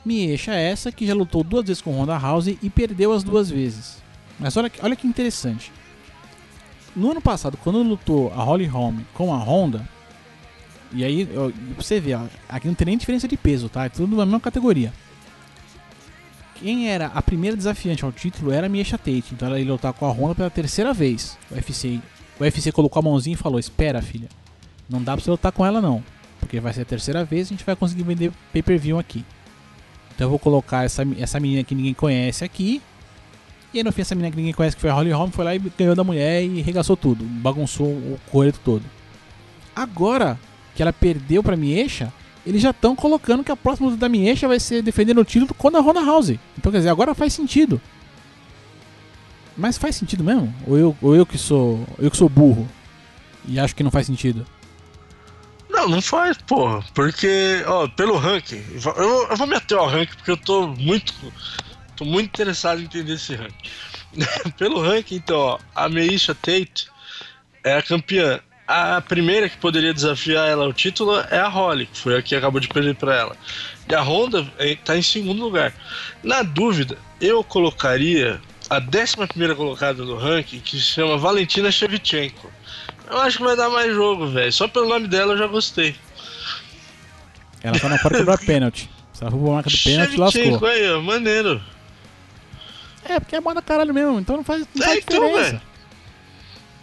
Speaker 2: Miesha essa que já lutou duas vezes com Ronda House e perdeu as duas vezes. Mas olha, olha que interessante. No ano passado, quando lutou a Holly Holm com a Honda, e aí, ó, você ver, ó, aqui não tem nem diferença de peso, tá? É tudo na mesma categoria. Quem era a primeira desafiante ao título era a Miesha Tate, então ela ia lutar com a Honda pela terceira vez. O UFC, o UFC colocou a mãozinha e falou: Espera, filha, não dá pra você lutar com ela não, porque vai ser a terceira vez e a gente vai conseguir vender pay per view aqui. Então eu vou colocar essa, essa menina que ninguém conhece aqui. E aí no fim essa menina que ninguém conhece, que foi a Holly Holm, foi lá e ganhou da mulher e regaçou tudo. Bagunçou o coreto todo. Agora que ela perdeu pra Miesha, eles já estão colocando que a próxima luta da Miesha vai ser defendendo o título contra a Ronda House. Então quer dizer, agora faz sentido. Mas faz sentido mesmo? Ou eu, ou eu que sou. Eu que sou burro e acho que não faz sentido?
Speaker 3: Não, não faz, porra. Porque, ó, pelo ranking, eu, eu vou meter ao ranking porque eu tô muito. Tô muito interessado em entender esse ranking. pelo ranking, então, ó, a Meisha Tate é a campeã. A primeira que poderia desafiar ela ao título é a Holly, que foi a que acabou de perder pra ela. E a Honda eh, tá em segundo lugar. Na dúvida, eu colocaria a 11 primeira colocada no ranking, que se chama Valentina Shevchenko. Eu acho que vai dar mais jogo, velho. Só pelo nome dela eu já gostei.
Speaker 2: Ela só não pode cobrar pênalti. Se ela for pra marca do pênalti, lascou.
Speaker 3: Aí, ó, maneiro.
Speaker 2: É, porque é bom da caralho mesmo, então não faz, não
Speaker 3: É,
Speaker 2: faz
Speaker 3: então,
Speaker 2: diferença.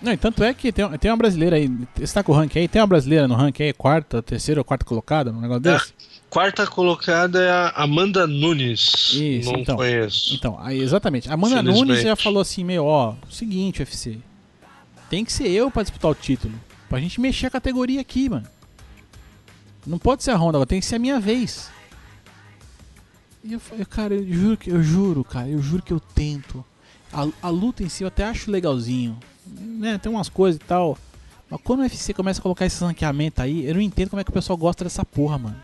Speaker 2: Não, e tanto é que tem, tem uma brasileira aí. Você tá com o ranking aí? Tem uma brasileira no ranking aí, quarta, terceira ou quarta colocada, um negócio
Speaker 3: É.
Speaker 2: desse?
Speaker 3: Quarta colocada é a Amanda Nunes.
Speaker 2: Isso,
Speaker 3: Não
Speaker 2: então.
Speaker 3: conheço.
Speaker 2: Então, aí, exatamente. A Amanda. Nunes já falou assim, meio, ó, seguinte, UFC. Tem que ser eu pra disputar o título. Pra gente mexer a categoria aqui, mano. Não pode ser a Honda, agora tem que ser a minha vez. E eu falei, cara, eu juro que eu juro, cara, eu juro que eu tento. A, a luta em si eu até acho legalzinho. Né, tem umas coisas e tal. Mas quando o UFC começa a colocar esse ranqueamento aí, eu não entendo como é que o pessoal gosta dessa porra, mano.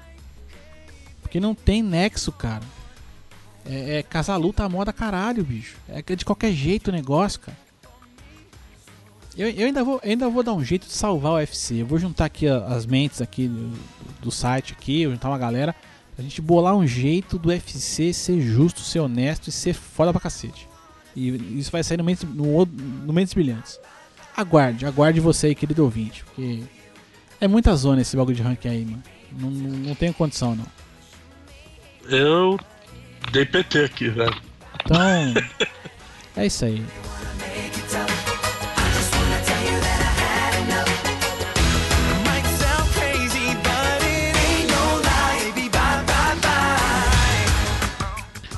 Speaker 2: Porque não tem nexo, cara. É, é casar luta à moda caralho, bicho. É é de qualquer jeito o negócio, cara. Eu, eu ainda, vou, ainda vou dar um jeito de salvar o UFC. Eu vou juntar aqui a- as mentes aqui do, do site aqui, vou juntar uma galera pra gente bolar um jeito do UFC ser justo, ser honesto e ser foda pra cacete. E isso vai sair no Mentes, no, no Mentes Brilhantes. Aguarde, aguarde você aí, querido ouvinte, porque é muita zona esse bagulho de ranking aí, mano. Não, não, não tenho condição, não.
Speaker 3: Eu dei PT aqui, velho.
Speaker 2: Então, é isso aí.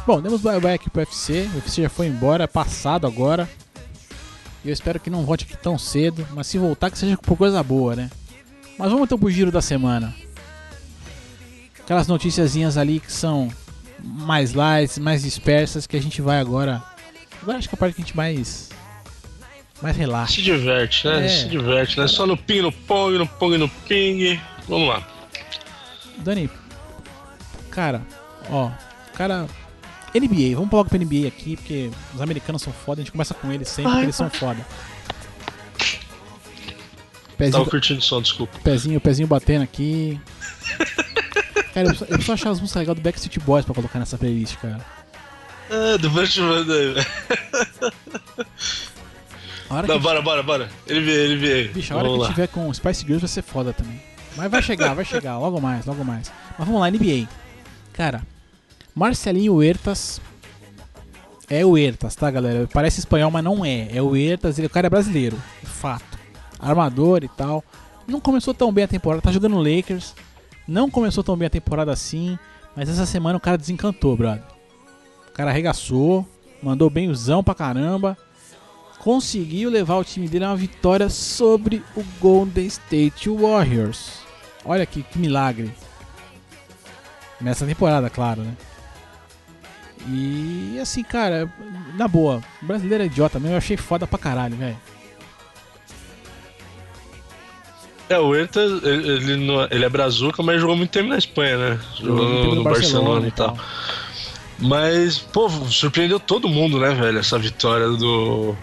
Speaker 2: Bom, demos bye-bye aqui pro UFC. O UFC já foi embora, é passado agora. E eu espero que não volte aqui tão cedo, mas se voltar que seja por coisa boa, né? Mas vamos então pro giro da semana. Aquelas noticiazinhas ali que são mais light, mais dispersas, que a gente vai agora. Agora acho que é a parte que a gente mais. mais relaxa.
Speaker 3: Se diverte, né?
Speaker 2: É.
Speaker 3: Se diverte, né? Só no ping, no pong, no pong, no ping. Vamos lá.
Speaker 2: Dani, cara, ó, cara. NBA, vamos logo pra NBA aqui, porque os americanos são foda, a gente começa com eles sempre, porque eles são foda. Pezinho,
Speaker 3: Tava curtindo o som, desculpa.
Speaker 2: pezinho, pezinho batendo aqui. Cara, eu preciso achar as músicas legais do Backstreet Boys pra colocar nessa playlist, cara.
Speaker 3: Ah, velho.
Speaker 2: A hora
Speaker 3: Não,
Speaker 2: que,
Speaker 3: bora, bora, bora. Ele vê.
Speaker 2: bicho, a hora
Speaker 3: Vamos
Speaker 2: que
Speaker 3: lá.
Speaker 2: tiver com Spice Girls vai ser foda também. Mas vai chegar, vai chegar, logo mais, logo mais. Mas vamos lá, NBA. Cara, Marcelinho Huertas. É o Huertas, tá, galera? Parece espanhol, mas não é. É o Huertas, ele, o cara é brasileiro, fato. Armador e tal. Não começou tão bem a temporada, tá jogando Lakers. Não começou tão bem a temporada assim, mas essa semana o cara desencantou, brother. O cara arregaçou, mandou bem usão pra caramba. Conseguiu levar o time dele a uma vitória sobre o Golden State Warriors. Olha que, que milagre. Nessa temporada, claro, né? E assim, cara, na boa, o brasileiro é idiota mesmo, eu achei foda pra caralho, velho.
Speaker 3: É, o Herta, ele, ele, não- ele é brazuca, mas jogou muito tempo na Espanha, né? Jogou no, no Barcelona, e tal. Mas, pô, surpreendeu todo mundo, né, velho? Essa vitória do,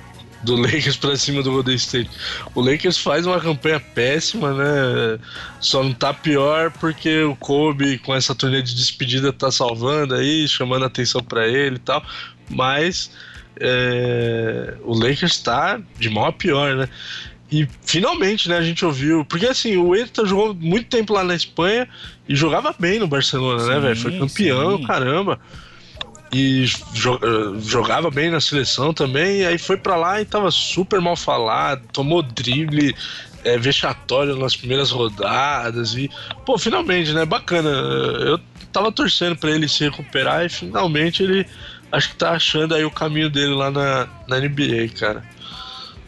Speaker 3: do Lakers pra cima do Golden State. O Lakers faz uma campanha péssima, né? Só não tá pior porque o Kobe, com essa turnê de despedida, tá salvando aí, chamando atenção pra ele e tal. Mas é, o Lakers tá de mal a pior, né? E finalmente, né, a gente ouviu. Porque assim, o Eita jogou muito tempo lá na Espanha e jogava bem no Barcelona, né,
Speaker 2: Sim,
Speaker 3: velho? Foi campeão,
Speaker 2: sim.
Speaker 3: caramba. E eh, jogava bem na seleção também. E aí foi pra lá e tava super mal falado, tomou drible eh, vexatório nas primeiras rodadas. E, pô, finalmente, né? Bacana. Eu tava torcendo pra ele se recuperar e finalmente ele acho que tá achando aí o caminho dele lá na, na NBA, cara.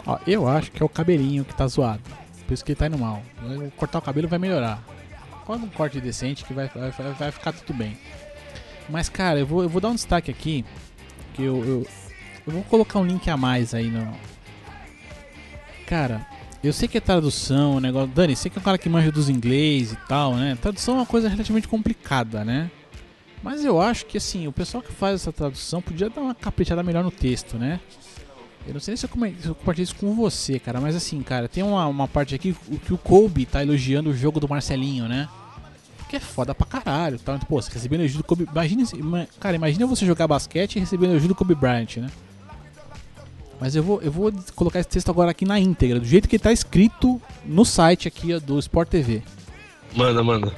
Speaker 2: Ó, eu acho que é o cabelinho que tá zoado. Por isso que ele tá indo mal. Cortar o cabelo vai melhorar. Faz um corte decente que vai, vai- vai ficar tudo bem. Mas, cara, eu vou, eu vou dar um destaque aqui. Que eu, eu, eu vou colocar um link a mais aí no. Cara, eu sei que é tradução, o negócio. Dani, sei que é um cara que manja dos inglês e tal, né? Tradução é uma coisa relativamente complicada, né? Mas eu acho que assim, o pessoal que faz essa tradução podia dar uma caprichada melhor no texto, né? Eu não sei se eu, se eu compartilhei isso com você, cara, mas assim, cara, tem uma, uma parte aqui que o Kobe tá elogiando o jogo do Marcelinho, né? Que é foda pra caralho, tá? Pô, você recebendo elogio do Kobe. Imagina, cara, imagina você jogar basquete e receber elogio do Kobe Bryant, né? Mas eu vou, eu vou colocar esse texto agora aqui na íntegra, do jeito que ele tá escrito no site aqui do Sport TV.
Speaker 3: Manda, manda.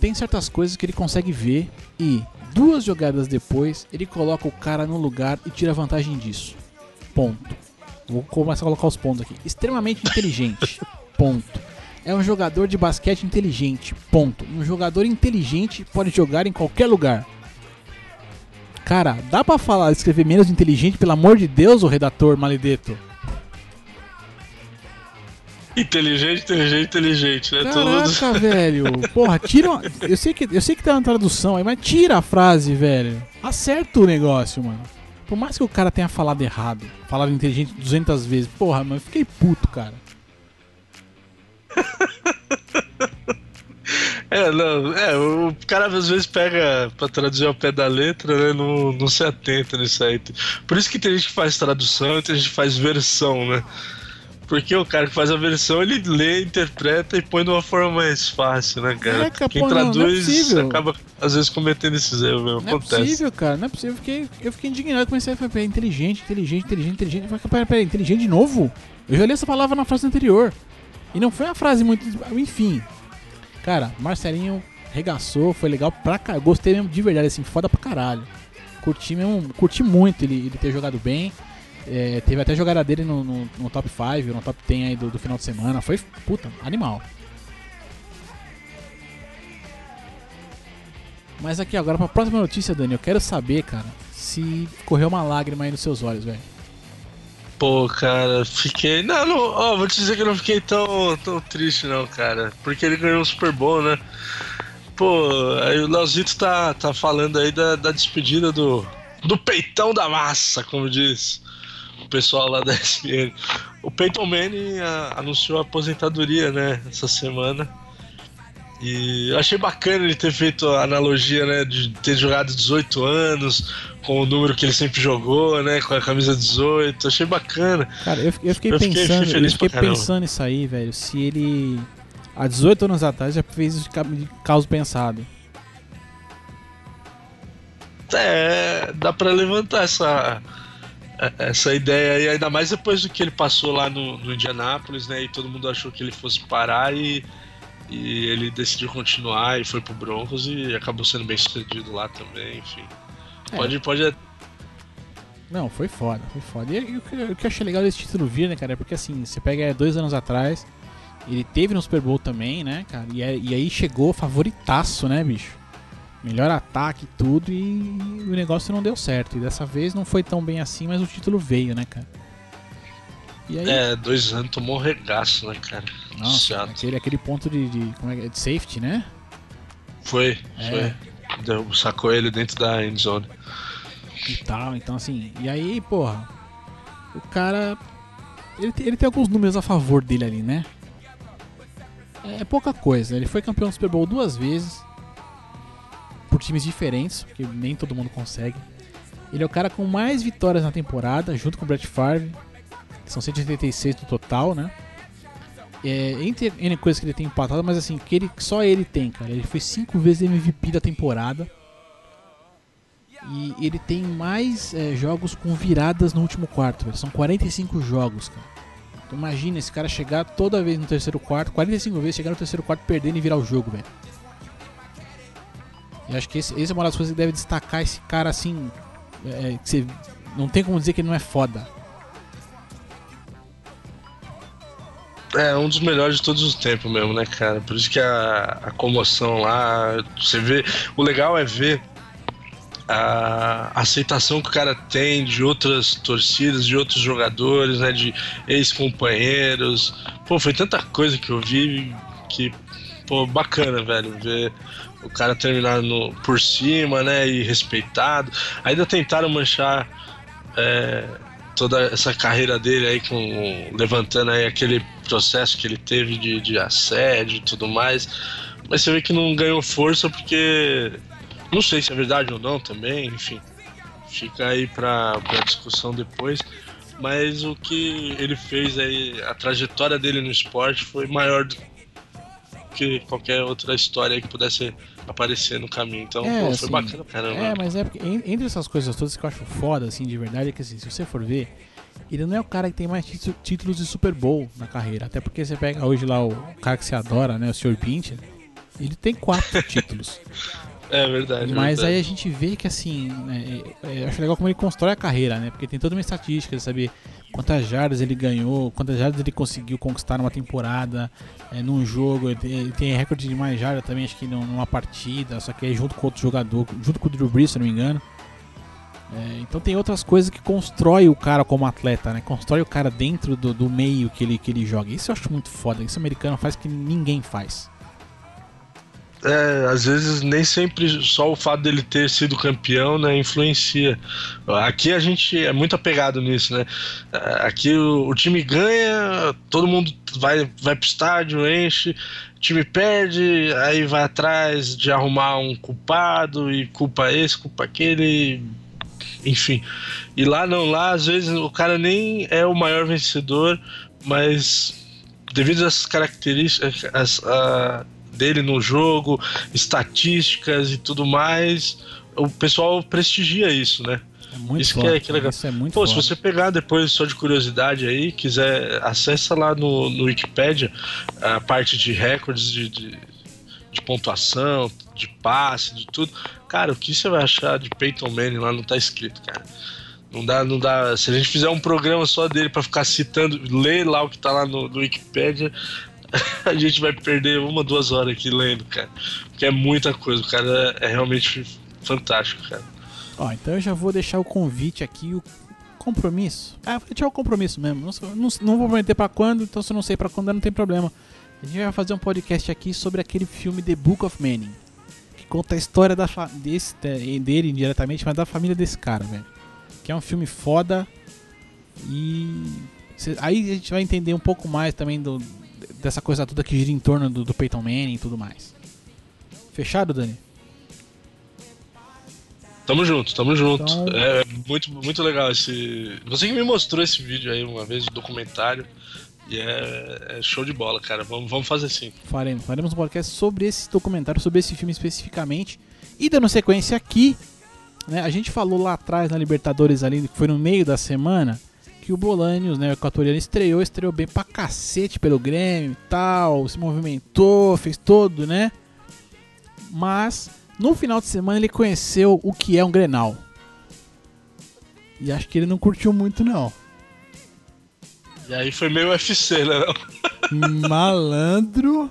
Speaker 2: Tem certas coisas que ele consegue ver e duas jogadas depois ele coloca o cara no lugar e tira vantagem disso. Ponto. Vou começar a colocar os pontos aqui. Extremamente inteligente. Ponto. É um jogador de basquete inteligente. Ponto. Um jogador inteligente pode jogar em qualquer lugar. Cara, dá pra falar, escrever menos inteligente, pelo amor de Deus, o redator maledeto?
Speaker 3: Inteligente, inteligente, inteligente, né?
Speaker 2: Caraca, velho. Porra, tira. uma- Eu sei, que, eu sei que tá na tradução aí, mas tira a frase, velho. Acerta o negócio, mano. Por mais que o cara tenha falado errado, falado inteligente 200 vezes, porra, mano, eu fiquei puto, cara.
Speaker 3: É, não, é, o cara às vezes pega pra traduzir ao pé da letra, né? Não, não se atenta nisso aí. Por isso que tem gente que faz tradução e tem gente que faz versão, né? Porque o cara que faz a versão, ele lê, interpreta e põe de uma forma mais fácil, né, cara? Quem
Speaker 2: pô, não, não é
Speaker 3: traduz acaba, às vezes, cometendo esses erros mesmo.
Speaker 2: Não é
Speaker 3: Acontece.
Speaker 2: possível, cara. Não é possível. Eu fiquei, eu fiquei indignado. Comecei a falar, inteligente, inteligente, inteligente, inteligente. Eu falei, pera, pera, inteligente de novo? Eu já li essa palavra na frase anterior. E não foi uma frase muito. Enfim. Cara, Marcelinho regaçou, foi legal pra caralho. Gostei mesmo de verdade, assim, foda pra caralho. Curti mesmo, curti muito ele, ele ter jogado bem. É, teve até jogada dele no, no, no top 5, no top 10 aí do, do final de semana. Foi, puta, animal. Mas aqui agora, pra próxima notícia, Dani, eu quero saber, cara, se correu uma lágrima aí nos seus olhos, velho.
Speaker 3: Pô, cara, fiquei. Não, não, ó, vou te dizer que eu não fiquei tão, tão triste, não, cara. Porque ele ganhou um Super Bowl, né? Pô, aí o Leozito tá, tá falando aí da, da despedida do, do peitão da massa, como diz o pessoal lá da SPN. O Peyton Manning a- anunciou a aposentadoria, né, essa semana. E eu achei bacana ele ter feito a analogia, né, de ter jogado 18 anos, com o número que ele sempre jogou, né, com a camisa 18. Achei bacana.
Speaker 2: Cara, eu, eu fiquei
Speaker 3: Eu fiquei
Speaker 2: pensando,
Speaker 3: feliz
Speaker 2: eu fiquei pensando nisso aí, velho, se ele há 18 anos atrás já fez isso de ca- de caos pensado.
Speaker 3: É, dá pra levantar essa, essa ideia aí, ainda mais depois do que ele passou lá no, no Indianápolis, né? E todo mundo achou que ele fosse parar e, e ele decidiu continuar e foi pro Broncos e acabou sendo bem sucedido lá também, enfim.
Speaker 2: É.
Speaker 3: Pode, pode.
Speaker 2: Não, foi foda, foi foda. E, o, que, o que eu achei legal desse título vir, né, cara, é porque assim, você pega dois anos atrás, ele teve no Super Bowl também, né, cara, e, é- e aí chegou favoritaço, né, bicho? Melhor ataque e tudo, e o negócio não deu certo. E dessa vez não foi tão bem assim, mas o título veio, né, cara? Aí,
Speaker 3: É, dois anos tomou regaço, né, cara?
Speaker 2: nossa,
Speaker 3: Chato.
Speaker 2: aquele, aquele ponto de, de, como é, é? de safety, né?
Speaker 3: Foi,
Speaker 2: É.
Speaker 3: foi. Deu, sacou ele dentro da endzone.
Speaker 2: e tal. Então, assim, e aí, porra, o cara. Ele, tem- ele tem alguns números a favor dele ali, né? É pouca coisa. Ele foi campeão do Super Bowl duas vezes. Por times diferentes, porque nem todo mundo consegue. Ele é o cara com mais vitórias na temporada, junto com o Brett Favre. São 186 no total, né? É, entre N coisas que ele tem empatado, mas assim, que ele, só ele tem, cara. Ele foi cinco vezes MVP da temporada. E ele tem mais é, jogos com viradas no último quarto, velho. São 45 jogos, cara. Então imagina esse cara chegar toda vez no terceiro quarto, 45 vezes chegar no terceiro quarto perdendo e virar o jogo, velho. E acho que esse, esse é uma das coisas que deve destacar esse cara assim. é, que você não tem como dizer que ele não é foda.
Speaker 3: É um dos melhores de todos os tempos mesmo, né, cara? Por isso que a, a comoção lá, você vê. O legal é ver a aceitação que o cara tem de outras torcidas, de outros jogadores, né? De ex-companheiros. Pô, foi tanta coisa que eu vi que, pô, bacana, velho, ver o cara terminar no, por cima, né? E respeitado. Ainda tentaram manchar. é, toda essa carreira dele aí com levantando aí aquele processo que ele teve de, de assédio e tudo mais mas você vê que não ganhou força porque não sei se é verdade ou não também enfim fica aí pra, pra discussão depois mas o que ele fez aí a trajetória dele no esporte foi maior do que qualquer outra história que pudesse aparecer no caminho então
Speaker 2: É,
Speaker 3: pô, foi
Speaker 2: assim,
Speaker 3: bacana caramba
Speaker 2: É, mas é porque en- entre essas coisas todas que eu acho foda, assim, de verdade, é que assim, se você for ver, ele não é o cara que tem mais títu- títulos de Super Bowl na carreira. Até porque você pega hoje lá o cara que você adora, né, o Sr. Pinch, ele tem quatro títulos.
Speaker 3: é verdade
Speaker 2: Mas
Speaker 3: verdade.
Speaker 2: aí a gente vê que assim, né, é, é, eu acho legal como ele constrói a carreira, né? Porque tem toda uma estatística de saber quantas jardas ele ganhou, quantas jardas ele conseguiu conquistar numa temporada, é, num jogo. Ele tem, ele tem recorde de mais jardas também, acho que num- numa partida, só que é junto com outro jogador, junto com o Drew Brees, se não me engano. É, então tem outras coisas que constrói o cara como atleta, né? Constrói o cara dentro do, do meio que ele, que ele joga. Isso eu acho muito foda. Isso americano faz que ninguém faz.
Speaker 3: É, às vezes nem sempre só o fato dele ter sido campeão, né, influencia. Aqui a gente é muito apegado nisso, né? É, Aqui o, o time ganha, todo mundo vai, vai pro estádio, enche, o time perde, aí vai atrás de arrumar um culpado e culpa esse, culpa aquele, enfim. E lá não, lá às vezes o cara nem é o maior vencedor, mas devido às características as- a- dele no jogo, estatísticas e tudo mais, o pessoal prestigia isso, né?
Speaker 2: É muito
Speaker 3: Isso que
Speaker 2: foda.
Speaker 3: é- que é legal.
Speaker 2: Isso é muito
Speaker 3: Pô, se
Speaker 2: foda.
Speaker 3: você pegar depois só de curiosidade aí, quiser, acessa lá no, no Wikipedia a parte de recordes de, de, de pontuação, de passe, de tudo. Cara, o que você vai achar de Peyton Manning lá não tá escrito, cara. Não dá, não dá. Se a gente fizer um programa só dele pra ficar citando, ler lá o que tá lá no, no Wikipedia, a gente vai perder uma, duas horas aqui lendo, cara. Porque é muita coisa. O cara é realmente fantástico, cara.
Speaker 2: Ó, então eu já vou deixar o convite aqui, o compromisso. Ah, vou deixar o compromisso mesmo. Não, não, não vou prometer pra quando, então se eu não sei pra quando, não tem problema. A gente vai fazer um podcast aqui sobre aquele filme The Book of Manning. Que conta a história da desse, de- dele indiretamente, mas da família desse cara, velho. Que é um filme foda. E. aí a gente vai entender um pouco mais também do, dessa coisa toda que gira em torno do, do Peyton Manning e tudo mais. Fechado, Dani?
Speaker 3: Tamo junto, tamo junto.
Speaker 2: Então-
Speaker 3: É muito, muito legal esse. Você que me mostrou esse vídeo aí uma vez, documentário. E é, é show de bola, cara. Vamos, vamos fazer assim.
Speaker 2: Faremos, faremos um podcast sobre esse documentário, sobre esse filme especificamente. E dando sequência aqui, né, a gente falou lá atrás na Libertadores ali, que foi no meio da semana, que o Bolanios, né, o equatoriano, estreou, estreou bem pra cacete pelo Grêmio e tal, se movimentou, fez todo, né? Mas no final de semana ele conheceu o que é um Grenal. E acho que ele não curtiu muito não.
Speaker 3: E aí foi meio UFC, né? não?
Speaker 2: Malandro.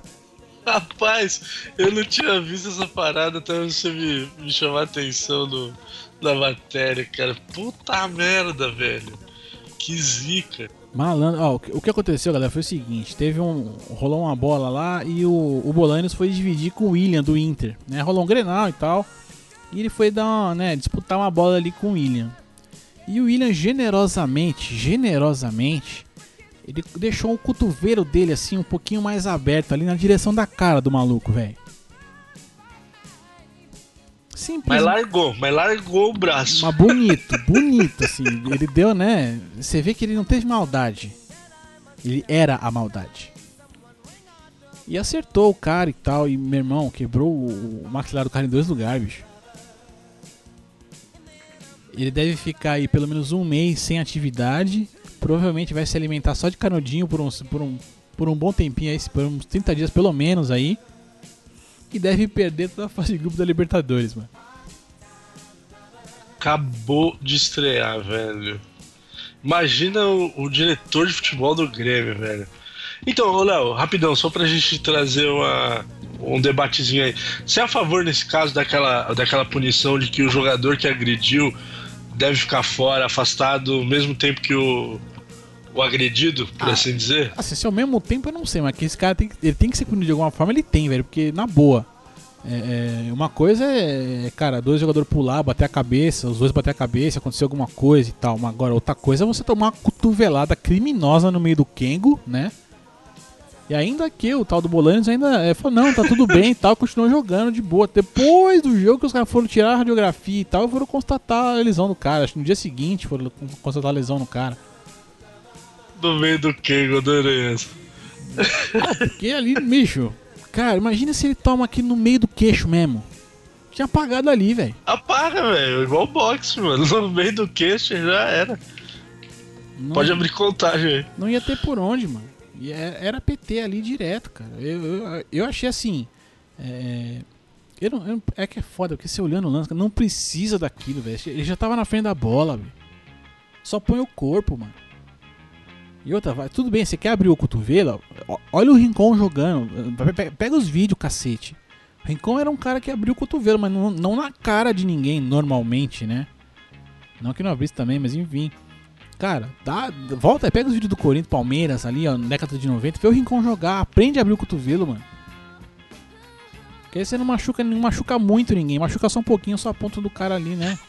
Speaker 3: Rapaz, eu não tinha visto essa parada até você me, me chamar a atenção no, na matéria, cara. Puta merda, velho. Que zica.
Speaker 2: Malandro, ó, o que- o que aconteceu, galera, foi o seguinte: teve um. rolou uma bola lá e o, o Bolanos foi dividir com o William do Inter, né? Rolou um grenal e tal. E ele foi dar uma, né, disputar uma bola ali com o William. E o William generosamente, generosamente, ele deixou o cotovelo dele assim um pouquinho mais aberto ali na direção da cara do maluco, velho. Simples.
Speaker 3: Mas largou, mas largou o braço.
Speaker 2: Mas bonito, bonito, assim. Ele deu, né? Você vê que ele não teve maldade. Ele era a maldade. E acertou o cara e tal. E meu irmão quebrou o, o maxilar do cara em dois lugares, bicho. Ele deve ficar aí pelo menos um mês sem atividade. Provavelmente vai se alimentar só de canudinho por, uns, por, um, por um bom tempinho aí, por uns 30 dias pelo menos aí. E deve perder toda a fase de grupo da Libertadores, mano.
Speaker 3: Acabou de estrear, velho. Imagina o, o diretor de futebol do Grêmio, velho. Então, Léo, rapidão, só pra gente trazer uma, um debatezinho aí. Você é a favor, nesse caso, daquela, daquela punição de que o jogador que agrediu deve ficar fora, afastado, ao mesmo tempo que o, o agredido, por
Speaker 2: Ah.
Speaker 3: assim dizer?
Speaker 2: Assim, se ao mesmo tempo eu não sei, mas que esse cara tem, que- ele tem que ser punido de alguma forma, ele tem, velho, porque na boa. É, é, uma coisa é, cara, dois jogadores pular, bater a cabeça, os dois bater a cabeça, acontecer alguma coisa e tal. Mas agora, outra coisa é você tomar uma cotovelada criminosa no meio do Kengo, né? E ainda que o tal do Bolanes ainda é, falou, não, tá tudo bem e tal, continuou jogando de boa. Depois do jogo que os caras foram tirar a radiografia e tal, foram constatar a lesão do cara. Acho que no dia seguinte foram constatar a lesão no cara.
Speaker 3: No meio do Kengo, adorei essa.
Speaker 2: Porque ali, bicho, cara, imagina se ele toma aqui no meio do queixo mesmo. Tinha apagado ali, velho.
Speaker 3: Apaga, velho, igual boxe, mano. No meio do queixo já era.
Speaker 2: Não,
Speaker 3: Pode abrir contagem aí.
Speaker 2: não ia ter por onde, mano. E é- era PT ali direto, cara. Eu, eu, eu achei assim. É, eu não- eu é que é foda, porque você olhando o lance, não precisa daquilo, velho. Ele já tava na frente da bola, velho. Só põe o corpo, mano. E outra, vai, tudo bem, você quer abrir o cotovelo? Olha o Rincon jogando. Pe- pe- Pega os vídeos, cacete. O Rincon era um cara que abriu o cotovelo, mas não, não na cara de ninguém, normalmente, né? Não que não abrisse também, mas enfim. Cara, dá, volta, pega os vídeos do Corinthians, Palmeiras ali, ó, na década de 90, vê o Rincon jogar, aprende a abrir o cotovelo, mano. Porque aí você não machuca, não machuca muito ninguém, machuca só um pouquinho, só a ponta do cara ali, né?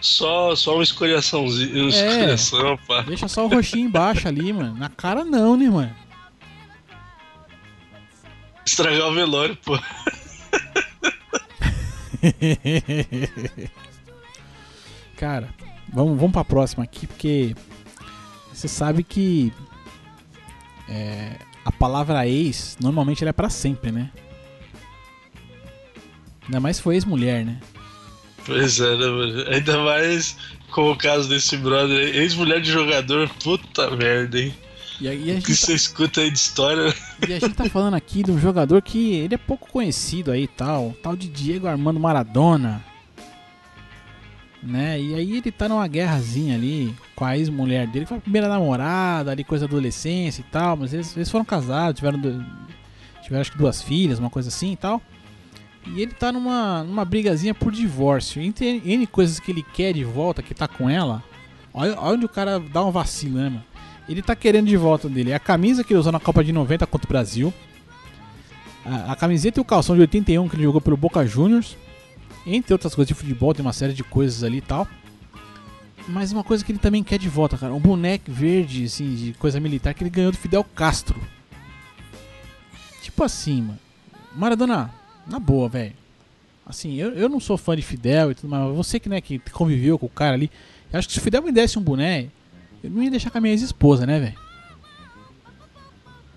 Speaker 3: Só, só uma escoriaçãozinha. Uma
Speaker 2: É.
Speaker 3: escoriação, pá.
Speaker 2: Deixa só o roxinho embaixo ali, mano. Na cara não, né, mano?
Speaker 3: Estragar o velório, pô.
Speaker 2: Cara, vamos, vamos pra próxima aqui, porque você sabe que é, a palavra ex, normalmente ela é pra sempre, né? Ainda mais se for ex-mulher, né?
Speaker 3: Pois é, né? Ainda mais com o caso desse brother, aí, ex-mulher de jogador, puta merda, hein?
Speaker 2: E,
Speaker 3: O que
Speaker 2: gente,
Speaker 3: você escuta aí de história?
Speaker 2: e a gente tá falando aqui de um jogador que ele é pouco conhecido aí e tal, tal de Diego Armando Maradona. Né? E aí ele tá numa guerrazinha ali com a ex-mulher dele, que foi a primeira namorada, ali coisa adolescência e tal, mas eles, eles foram casados, tiveram, tiveram acho que duas filhas, uma coisa assim e tal. E ele tá numa, numa brigazinha por divórcio. Entre N coisas que ele quer de volta, que tá com ela, olha, olha onde o cara dá um vacilo, né, mano? Ele tá querendo de volta dele a camisa que ele usou na Copa de 90 contra o Brasil, a, a camiseta e o calção de 81 que ele jogou pelo Boca Juniors, entre outras coisas de futebol, tem uma série de coisas ali e tal. Mas uma coisa que ele também quer de volta, cara, um boneco verde, assim, de coisa militar que ele ganhou do Fidel Castro. Tipo assim, mano. Maradona, na boa, velho. Assim, eu, eu não sou fã de Fidel e tudo mais, mas você que, né, que conviveu com o cara ali, eu acho que se o Fidel me desse um boné, eu não ia deixar com a minha ex-esposa, né, velho?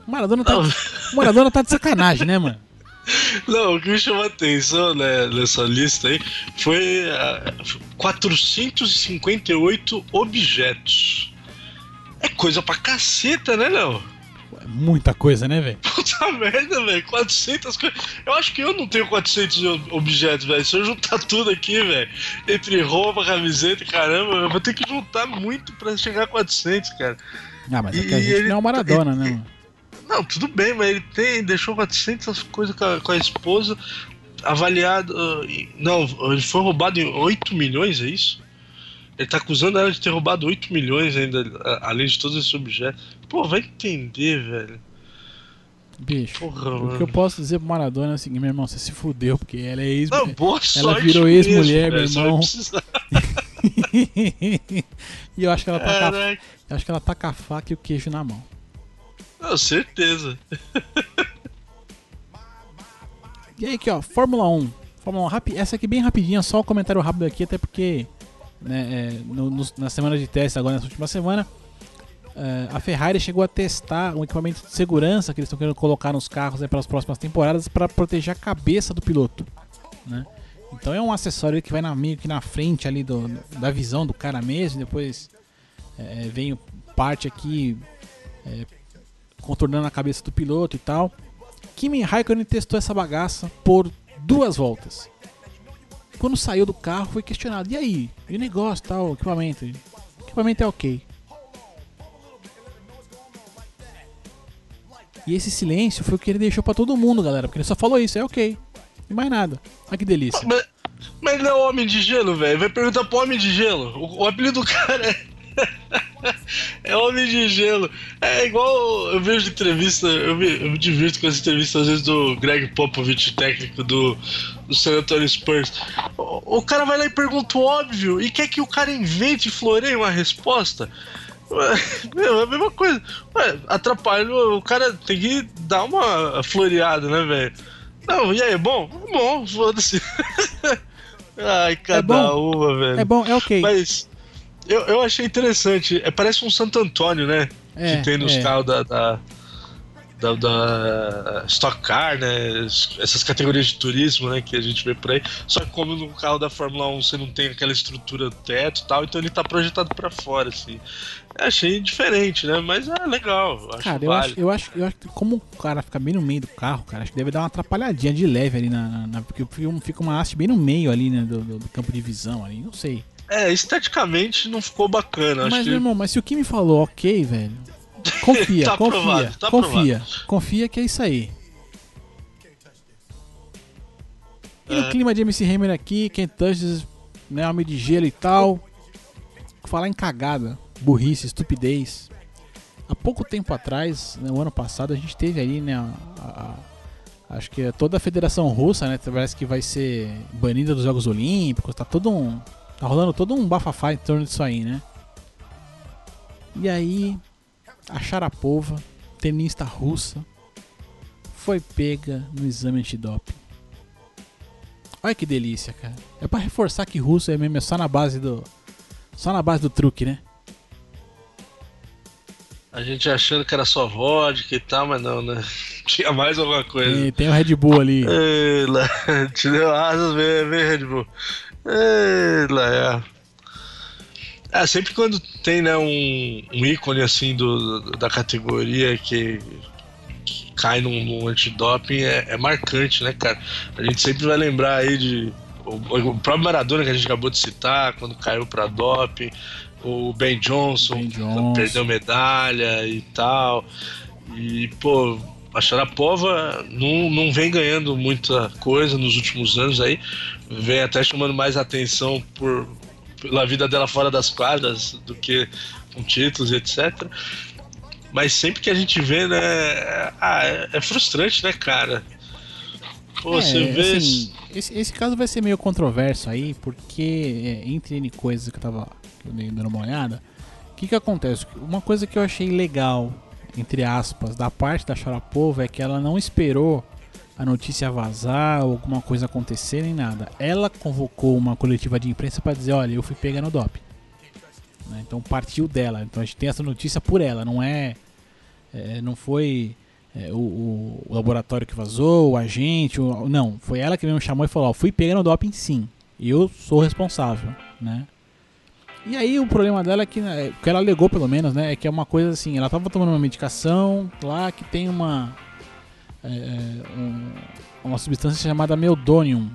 Speaker 2: Maradona tá, Maradona tá de sacanagem, né, mano?
Speaker 3: Não, o que me chamou a atenção né, nessa lista aí foi ah, 458 objetos. É coisa pra caceta, né, Léo?
Speaker 2: É muita coisa, né, velho?
Speaker 3: Puta merda, velho. 400 coisas. Eu acho que eu não tenho 400 ob- objetos, velho. Se eu juntar tudo aqui, velho, entre roupa, camiseta e caramba, eu vou ter que juntar muito pra chegar a 400, cara.
Speaker 2: Ah, mas é
Speaker 3: E
Speaker 2: que a gente
Speaker 3: ele-
Speaker 2: não é o Maradona, né, mano?
Speaker 3: Não, tudo bem, mas ele tem, deixou 400 coisas com a, com a esposa, avaliado. ah, não, ele foi roubado em 8 milhões, é isso? Ele tá acusando ela de ter roubado 8 milhões ainda, além de todos esses objetos. Pô, vai entender, velho.
Speaker 2: Bicho,
Speaker 3: Porra,
Speaker 2: o
Speaker 3: mano.
Speaker 2: que eu posso dizer pro Maradona é o seguinte, meu irmão, você se fudeu, porque ela é ex
Speaker 3: Não, boa sorte
Speaker 2: virou ex-mulher, meu irmão. e eu acho que ela tá com a,
Speaker 3: Caraca.
Speaker 2: eu acho que ela tá com a faca e o queijo na mão.
Speaker 3: Não, certeza.
Speaker 2: E aí aqui, ó, Fórmula 1. Fórmula 1, rapi- essa aqui bem rapidinha, só um comentário rápido aqui, até porque né, é, no- no- na semana de teste, agora nessa última semana, é, a Ferrari chegou a testar um equipamento de segurança que eles estão querendo colocar nos carros né, para as próximas temporadas para proteger a cabeça do piloto. Né? Então é um acessório que vai na, meio que na frente ali do, da visão do cara mesmo, depois é, vem o- parte aqui é, contornando a cabeça do piloto e tal. Kimi Raikkonen testou essa bagaça por duas voltas. Quando saiu do carro foi questionado, e aí? E o negócio tal, o equipamento? O equipamento é ok. E esse silêncio foi o que ele deixou pra todo mundo, galera, porque ele só falou isso, é ok. E mais nada. Olha que delícia.
Speaker 3: Mas, mas não é homem de gelo, velho. Vai perguntar pro homem de gelo. O, o apelido do cara é. é homem de gelo. É igual eu vejo entrevista, eu me, eu me divirto com as entrevistas às vezes do Greg Popovich, técnico do, do San Antonio Spurs. O, o cara vai lá e pergunta o óbvio e quer que o cara invente e floreie uma resposta. Meu, é a mesma coisa. Ué, atrapalha. O cara tem que dar uma floreada, né, velho? Não, e aí, é bom? Bom, foda-se. Ai, cada
Speaker 2: bom.
Speaker 3: uma, velho.
Speaker 2: É bom, é ok.
Speaker 3: Mas eu, eu achei interessante. É, parece um Santo Antônio, né?
Speaker 2: É,
Speaker 3: que tem nos
Speaker 2: é.
Speaker 3: carros da, da, da, da Stock Car, né? Essas categorias de turismo, né? Que a gente vê por aí. Só que como no carro da Fórmula 1 você não tem aquela estrutura do teto e tal, então ele tá projetado pra fora, assim. Eu achei diferente, né? Mas é legal. Acho
Speaker 2: Cara, eu acho, eu, acho, eu acho que como o cara fica bem no meio do carro, cara, acho que deve dar uma atrapalhadinha de leve ali na. na- na- porque fica fica uma haste bem no meio ali, né? Do, do- do campo de visão ali, não sei.
Speaker 3: É, esteticamente não ficou bacana. Acho
Speaker 2: Mas,
Speaker 3: que
Speaker 2: meu irmão, mas se o Kim me falou ok, velho. Confia,
Speaker 3: Tá
Speaker 2: confia,
Speaker 3: tá
Speaker 2: confia. Confia que é isso aí. E
Speaker 3: É.
Speaker 2: clima de MC Hammer aqui, Ken Touches, né, homem de gelo e tal. falar em cagada, burrice, estupidez. Há pouco tempo atrás, no ano passado, a gente teve aí, né, a- a- a- acho que é toda a Federação Russa, né, parece que vai ser banida dos Jogos Olímpicos, tá todo um, tá rolando todo um bafafá em torno disso aí, né? E aí, a Sharapova, tenista russa, foi pega no exame antidoping. Olha que delícia, cara. É pra reforçar que russo é mesmo é só na base do só na base do truque, né?
Speaker 3: A gente achando que era só vodka e tal, mas não, né? Tinha mais alguma coisa.
Speaker 2: E tem o Red Bull ali.
Speaker 3: Ei, lá, te deu asas, vem, vem Red Bull. Ei, lá, é. É, sempre quando tem, né, um, um ícone assim do, da categoria que, que cai num, num antidoping é, é marcante, né, cara? A gente sempre vai lembrar aí de. O, o próprio Maradona que a gente acabou de citar, quando caiu pra doping, o Ben Johnson,
Speaker 2: Ben Johnson.
Speaker 3: perdeu medalha e tal. E, pô, a Sharapova não, não vem ganhando muita coisa nos últimos anos aí, vem até chamando mais atenção por, pela vida dela fora das quadras do que com títulos e etc. Mas sempre que a gente vê, né, ah, é, frustrante, né, cara? Pô,
Speaker 2: É,
Speaker 3: você vê.
Speaker 2: assim, esse, esse caso vai ser meio controverso aí, porque é, entre N coisas que eu tava que eu dei dando uma olhada, o que que acontece? Uma coisa que eu achei legal, entre aspas, da parte da Sharapova é que ela não esperou a notícia vazar alguma coisa acontecer nem nada. Ela convocou uma coletiva de imprensa para dizer, olha, eu fui pega no doping. Né? Então partiu dela. Então a gente tem essa notícia por ela, não é, é, não foi é, o, o- laboratório que vazou, o agente, o- não, foi ela que mesmo chamou e falou, ó, fui pega no doping sim, eu sou responsável, né? E aí o problema dela é que, né, o que ela alegou pelo menos, né, é que é uma coisa assim, ela tava tomando uma medicação lá que tem uma é, um- uma substância chamada meldonium.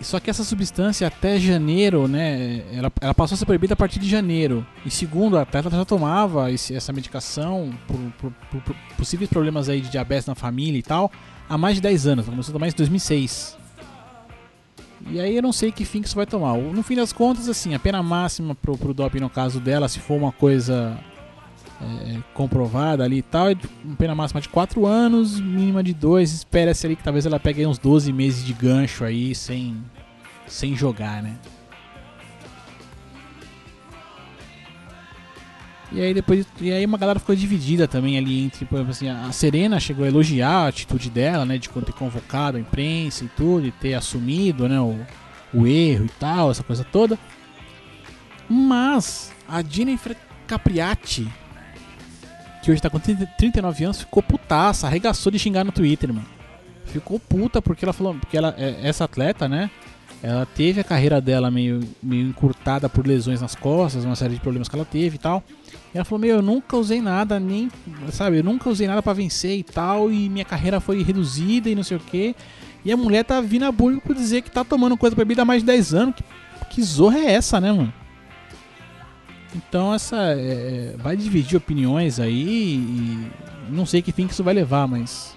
Speaker 2: Só que essa substância até janeiro, né, ela, ela passou a ser proibida a partir de janeiro. E segundo a ela já tomava esse- essa medicação por, por- por- por possíveis problemas aí de diabetes na família e tal, há mais de 10 anos. Ela começou a tomar isso em 2006. E aí eu não sei que fim que isso vai tomar. No fim das contas, assim, a pena máxima pro, pro doping no caso dela, se for uma coisa é, comprovada ali e tal, é pena máxima de 4 anos, mínima de 2. Espera-se ali que talvez ela pegue uns 12 meses de gancho aí sem, sem jogar, né? E aí depois e aí uma galera ficou dividida também ali entre, por exemplo, assim, a Serena chegou a elogiar a atitude dela, né, de ter convocado a imprensa e tudo, e ter assumido, né, o, o erro e tal, essa coisa toda. Mas a Jennifer Capriati, que hoje tá com 30 39 anos, ficou putaça, arregaçou de xingar no Twitter, mano. Ficou puta porque ela falou, porque ela é- essa atleta, né, ela teve a carreira dela meio, meio encurtada por lesões nas costas, uma série de problemas que ela teve e tal. E ela falou: Meu, eu nunca usei nada, nem. Sabe, eu nunca usei nada pra vencer e tal. E minha carreira foi reduzida e não sei o que. E a mulher tá vindo a público dizer que tá tomando coisa bebida há mais de 10 anos. Que, que zorra é essa, né, mano? Então, essa. é, vai dividir opiniões aí. E não sei que fim que isso vai levar, mas.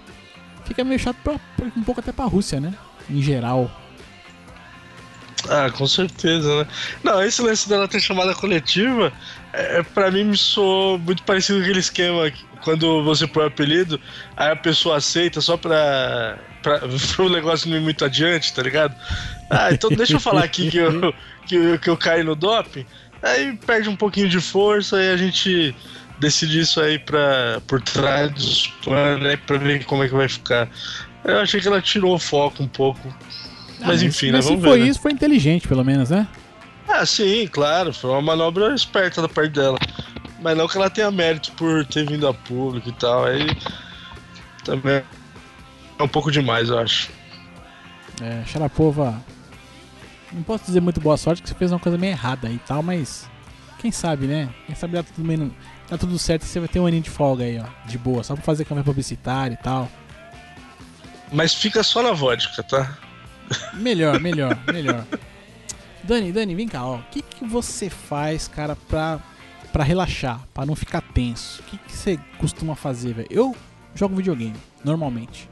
Speaker 2: Fica meio chato pra- um pouco até pra Rússia, né? Em geral.
Speaker 3: Ah, com certeza, né? Não, esse lance dela ter chamada coletiva, é, pra mim me soou muito parecido com aquele esquema que quando você põe o apelido, aí a pessoa aceita só pra, pra, pro negócio não ir muito adiante, tá ligado? Ah, então deixa eu falar aqui que eu, que, eu- que eu caí no doping, aí perde um pouquinho de força e a gente decide isso aí pra, por trás dos panos, né, pra ver como é que vai ficar. Eu achei que ela tirou o foco um pouco. Mas
Speaker 2: Ah,
Speaker 3: enfim,
Speaker 2: mas
Speaker 3: né?
Speaker 2: se
Speaker 3: Vamos
Speaker 2: foi
Speaker 3: ver. né?
Speaker 2: isso, foi inteligente, pelo menos, né?
Speaker 3: Ah, sim, claro, foi uma manobra esperta da parte dela. Mas não que ela tenha mérito por ter vindo a público e tal. Aí também é um pouco demais, eu acho.
Speaker 2: É, Sharapova. Não posso dizer muito boa sorte, que você fez uma coisa meio errada aí e tal, mas. Quem sabe, né? Quem sabe dá tudo, meio, dá tudo certo e você vai ter um aninho de folga aí, ó. De boa, só pra fazer campanha publicitária e tal.
Speaker 3: Mas fica só na vodka, tá?
Speaker 2: Melhor, melhor, melhor. Dani, Dani, vem cá, ó. O que, que você faz, cara, pra, pra relaxar, pra não ficar tenso? O que, que você costuma fazer, velho? Eu jogo videogame, normalmente.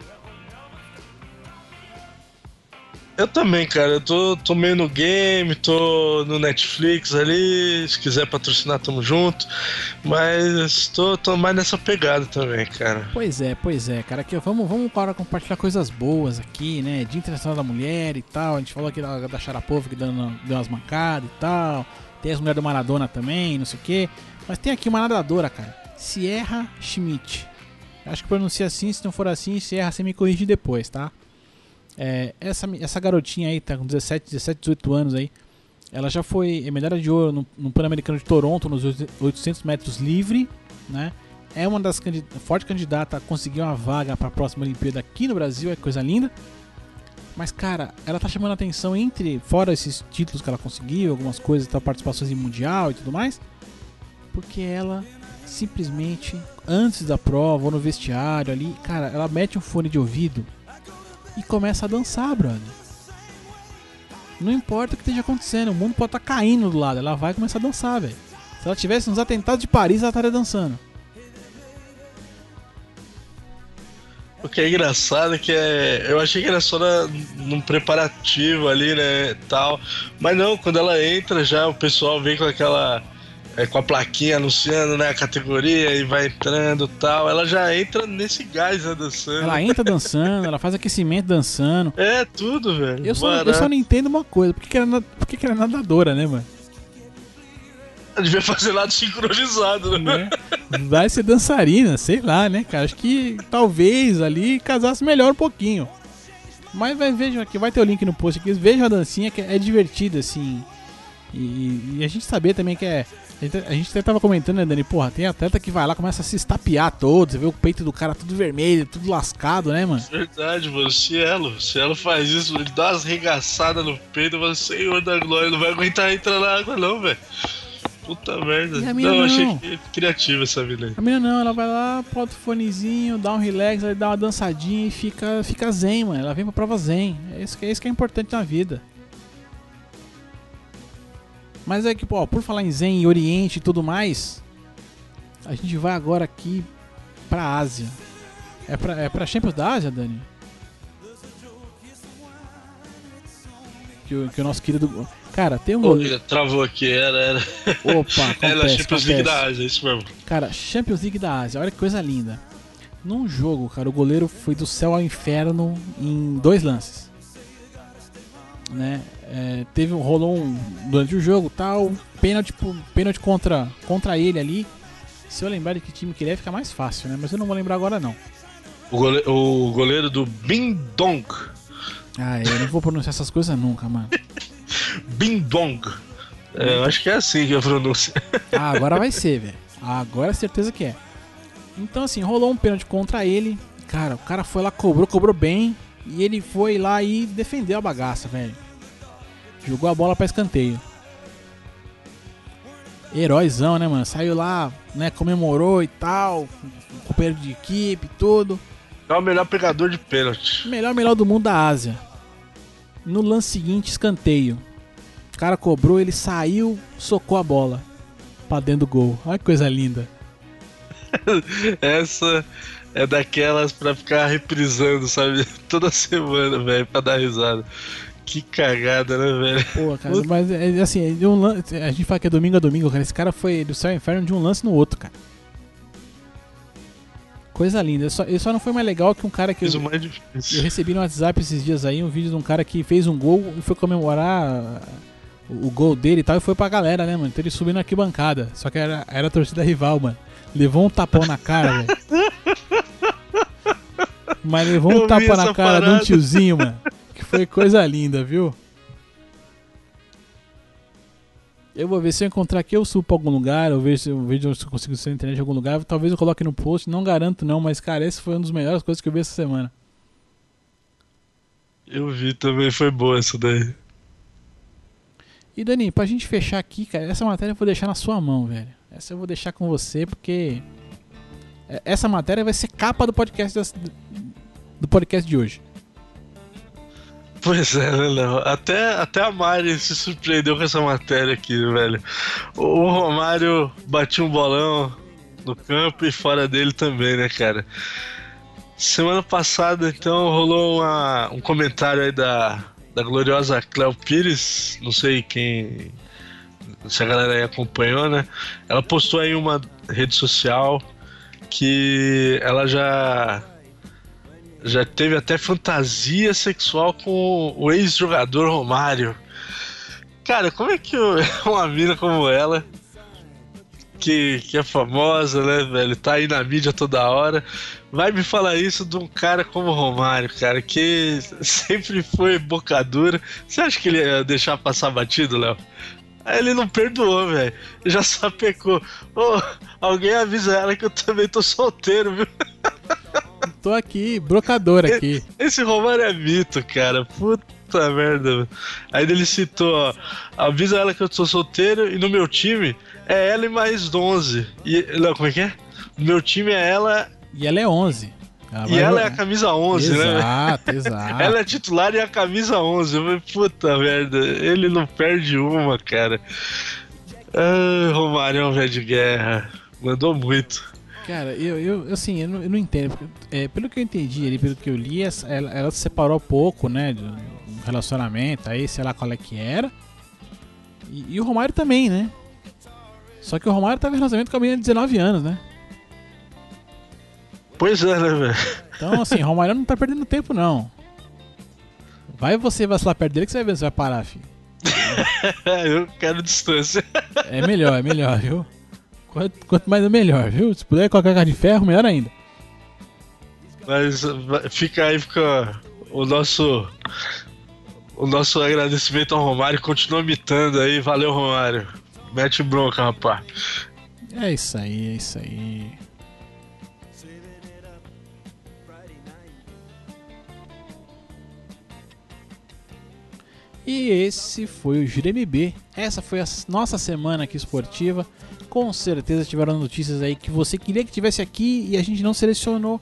Speaker 3: Eu também, cara. Eu tô, tô meio no game, tô no Netflix ali. Se quiser patrocinar, tamo junto. Mas tô, tô mais nessa pegada também, cara.
Speaker 2: Pois é, pois é, cara. Aqui, vamos, vamos agora compartilhar coisas boas aqui, né? Dia Internacional da Mulher e tal. A gente falou aqui da, da Sharapova que dando, deu umas mancadas e tal. Tem as mulheres do Maradona também, não sei o quê. Mas tem aqui uma nadadora, cara. Sierra Schmidt. Acho que pronuncia assim, se não for assim, Sierra, você me corrige depois, tá? É, essa, essa garotinha aí, tá com 17, 17, 18 anos aí. Ela já foi medalha de ouro no, no Pan-Americano de Toronto, nos 800 metros livre, né? É uma das candid forte candidata a conseguir uma vaga para a próxima Olimpíada aqui no Brasil, é coisa linda. Mas, cara, ela tá chamando atenção entre, fora esses títulos que ela conseguiu, algumas coisas, tá, participações em Mundial e tudo mais, porque ela simplesmente, antes da prova ou no vestiário ali, cara, ela mete um fone de ouvido e começa a dançar, brother. Não importa o que esteja acontecendo, o mundo pode estar caindo do lado, ela vai começar a dançar, velho. Se ela tivesse nos atentados de Paris, ela estaria dançando.
Speaker 3: O que é engraçado é que é, eu achei que era só na, num preparativo ali, né, tal. Mas não, quando ela entra já o pessoal vem com aquela é, com a plaquinha anunciando, né, a categoria e vai entrando, tal. Ela já entra nesse gás, né, dançando.
Speaker 2: Ela entra dançando, ela faz aquecimento dançando.
Speaker 3: É tudo, velho.
Speaker 2: Eu só, eu só não entendo uma coisa, por que, que, ela, é por que, que ela é nadadora, né, mano?
Speaker 3: Ela devia fazer nada sincronizado, né?
Speaker 2: né? Vai ser dançarina, sei lá, né, cara? Acho que talvez ali casasse melhor um pouquinho. Mas vai, vejam aqui, vai ter o link no post aqui. Vejam a dancinha que é divertida, assim. E, e a gente saber também que é. A gente, a gente até tava comentando, né, Dani? Porra, tem atleta que vai lá, começa a se estapear todo. Você vê o peito do cara tudo vermelho, tudo lascado, né, mano?
Speaker 3: Verdade, mano. Cielo. Cielo faz isso, ele dá umas regaçadas no peito, mano. Senhor da glória, não vai aguentar entrar na água, não, velho. Puta merda.
Speaker 2: Mina
Speaker 3: Não, achei
Speaker 2: não.
Speaker 3: que criativa essa mina aí.
Speaker 2: A menina não, ela vai lá, bota o fonezinho, dá um relax, aí dá uma dançadinha e fica, fica zen, mano. Ela vem pra prova zen. É isso, que- é isso que é importante na vida. Mas é que, pô, por falar em zen e oriente e tudo mais, a gente vai agora aqui pra Ásia. É pra, é pra Champions da Ásia, Dani? Que o, que o nosso querido... Cara, tem um goleiro...
Speaker 3: travou aqui, era, era.
Speaker 2: Opa,
Speaker 3: Era a
Speaker 2: acontece,
Speaker 3: Champions League da
Speaker 2: acontece.
Speaker 3: Ásia, isso mesmo.
Speaker 2: Cara, Champions League da Ásia, olha que coisa linda. Num jogo, cara, o goleiro foi do céu ao inferno em dois lances. Né? É, teve um rolou um durante o jogo, tal, pênalti, pênalti contra contra ele ali. Se eu lembrar de que time que ele é, fica mais fácil, né? Mas eu não vou lembrar agora não.
Speaker 3: O goleiro, o goleiro do Bindong.
Speaker 2: Ah, eu não vou pronunciar essas coisas nunca, mano.
Speaker 3: Bindong. É, eu acho que é assim que a pronúncia.
Speaker 2: Ah, agora vai ser, velho. Agora certeza que é. Então, assim, rolou um pênalti contra ele. Cara, o cara foi lá, cobrou, cobrou bem. E ele foi lá e defendeu a bagaça, velho. Jogou a bola pra escanteio. Heróizão, né, mano? Saiu lá, né, comemorou e tal. Companheiro de equipe, tudo.
Speaker 3: É o melhor pegador de pênalti.
Speaker 2: Melhor, melhor do mundo da Ásia. No lance seguinte, escanteio. O cara cobrou, ele saiu, socou a bola. Pra dentro do gol. Olha que coisa linda.
Speaker 3: Essa é daquelas pra ficar reprisando, sabe? Toda semana, velho, pra dar risada. Que cagada, né, velho?
Speaker 2: Pô, cara, mas é, assim, é lance, a gente fala que é domingo a domingo, cara. Esse cara foi do céu ao inferno de um lance no outro, cara. Coisa linda. Ele só, ele só não foi mais legal que um cara que eu, eu recebi no WhatsApp esses dias aí, um vídeo de um cara que fez um gol e foi comemorar o, gol dele e tal, e foi pra galera, né, mano? Então ele subiu na arquibancada. Só que era, era a torcida rival, mano. Levou um tapão na cara, velho. Mas levou um tapa na cara de um
Speaker 3: parada.
Speaker 2: tiozinho, mano. Foi coisa linda, viu? Eu vou ver se eu encontrar aqui, eu subo pra algum lugar, eu vejo se eu, vejo se eu consigo ser na internet em algum lugar. Talvez eu coloque no post, não garanto não, mas cara, esse foi uma das melhores coisas que eu vi essa semana.
Speaker 3: Eu vi também, foi boa essa daí.
Speaker 2: E Dani, pra gente fechar aqui, cara, essa matéria eu vou deixar na sua mão, velho. Essa eu vou deixar com você, porque é- essa matéria vai ser capa do podcast das- do podcast de hoje.
Speaker 3: Pois é, né, Léo? Até, até a Mari se surpreendeu com essa matéria aqui, velho. O Romário batia um bolão no campo e fora dele também, né, cara? Semana passada, então, rolou uma- um comentário aí da, da gloriosa Cleo Pires, não sei quem. Se a galera aí acompanhou, né? Ela postou aí uma rede social que ela já. Já teve até fantasia sexual com o ex-jogador Romário. Cara, como é que uma mina como ela, que, que é famosa, né, velho, tá aí na mídia toda hora, vai me falar isso de um cara como o Romário, cara, que sempre foi bocadura. Você acha que ele ia deixar passar batido, Léo? Ele não perdoou, velho. Já sapecou. Ô, alguém avisa ela que eu também tô solteiro, viu?
Speaker 2: Tô aqui, brocador aqui.
Speaker 3: Esse Romário é mito, cara. Puta merda. Aí ele citou, ó. Avisa ela que eu sou solteiro e no meu time é ela e mais 11. E, não, como é que é? No meu time é ela
Speaker 2: E ela é 11. Ela
Speaker 3: e ela é a camisa 11, né?
Speaker 2: Exato, exato.
Speaker 3: Ela é titular e a camisa 11. Eu falei, puta merda, ele não perde uma, cara. Ah, Romário é um velho de guerra. Mandou muito.
Speaker 2: Cara, eu, eu assim, eu não, eu não entendo. porque, é, pelo que eu entendi ali, pelo que eu li, ela, ela se separou pouco, né? Do do relacionamento, aí sei lá qual é que era. E, e o Romário também, né? Só que o Romário tava em relacionamento com a menina de 19 anos, né?
Speaker 3: Pois é, né, velho?
Speaker 2: Então, assim, Romário não tá perdendo tempo, não. Vai você vacilar perto dele que você vai ver se vai parar, filho.
Speaker 3: Eu quero distância.
Speaker 2: É melhor, é melhor, viu? Quanto, quanto mais é melhor, viu? Se puder colocar carro de ferro, melhor ainda.
Speaker 3: Mas fica aí, fica o nosso. O nosso agradecimento ao Romário. Continua imitando aí. Valeu, Romário. Mete bronca, rapaz.
Speaker 2: É isso aí, é isso aí. E esse foi o Giro MB. Essa foi a nossa semana aqui esportiva. Com certeza tiveram notícias aí que você queria que tivesse aqui e a gente não selecionou.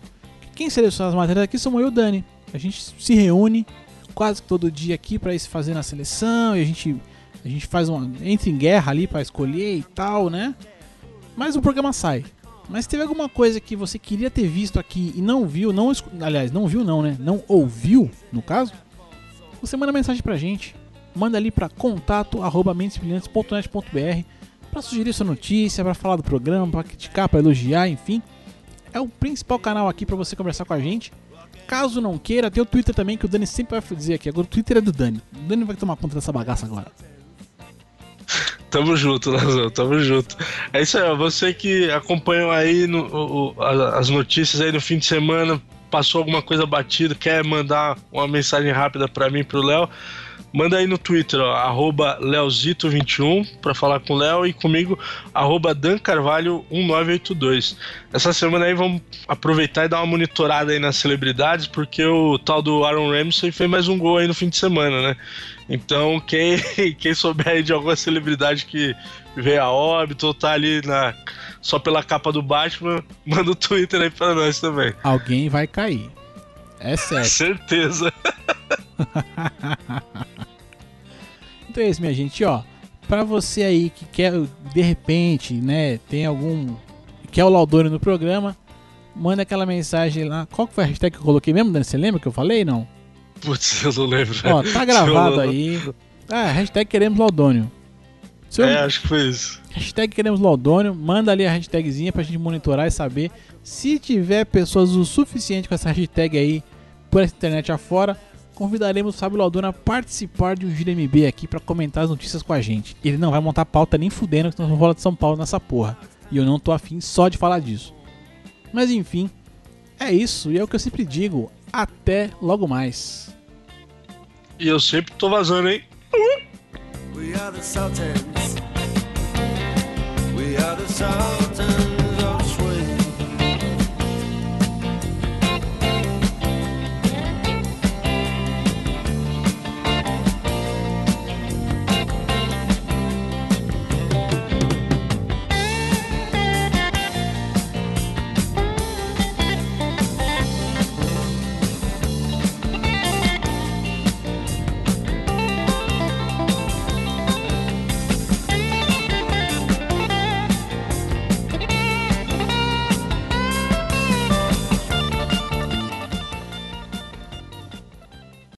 Speaker 2: Quem seleciona as matérias aqui somos eu e o Dani. A gente se reúne quase todo dia aqui para se fazer na seleção e a gente a gente faz uma entra em guerra ali para escolher e tal, né? Mas o programa sai. Mas teve alguma coisa que você queria ter visto aqui e não viu, não aliás, não viu não, né? Não ouviu, no caso, você manda mensagem pra gente. Manda ali pra contato@mentesbrilhantes.net.br para sugerir sua notícia, pra falar do programa, pra criticar, pra elogiar, enfim. É o principal canal aqui pra você conversar com a gente. Caso não queira, tem o Twitter também que o Dani sempre vai dizer aqui. Agora o Twitter é do Dani. O Dani vai tomar conta dessa bagaça agora.
Speaker 3: Tamo junto, Lazão, tamo junto. É isso aí, ó. Você que acompanhou aí no- o- as notícias aí no fim de semana, passou alguma coisa batida, quer mandar uma mensagem rápida pra mim pro Léo, manda aí no Twitter, arroba Leozito21 pra falar com o Léo e comigo, arroba dancarvalho1982. Essa semana aí vamos aproveitar e dar uma monitorada aí nas celebridades, porque o tal do Aaron Ramsey fez mais um gol aí no fim de semana, né? Então, quem, quem souber aí de alguma celebridade que veio a óbito ou tá ali na, só pela capa do Batman, manda o Twitter aí pra nós também.
Speaker 2: Alguém vai cair. É sério.
Speaker 3: Certeza.
Speaker 2: Então é isso, minha gente, ó. Pra você aí que quer, de repente, né, tem algum. quer o Laudônio no programa, manda aquela mensagem lá. Qual que foi a hashtag que eu coloquei mesmo, Dani? Você lembra que eu falei? Não?
Speaker 3: Putz, eu não lembro.
Speaker 2: Ó, tá gravado aí. Ah, hashtag queremos Laudônio. Se eu-
Speaker 3: É, acho que foi isso.
Speaker 2: Hashtag queremos Laudônio, manda ali a hashtagzinha pra gente monitorar e saber. Se tiver pessoas o suficiente com essa hashtag aí por essa internet afora, convidaremos o Fábio Laudônio a participar de um Giro MB aqui pra comentar as notícias com a gente. Ele não vai montar pauta nem fudendo que nós vamos falar de São Paulo nessa porra. E eu não tô afim só de falar disso. Mas enfim, é isso e é o que eu sempre digo. Até logo mais.
Speaker 3: E eu sempre tô vazando, hein?
Speaker 5: We are the Sultans. We are the Sultans.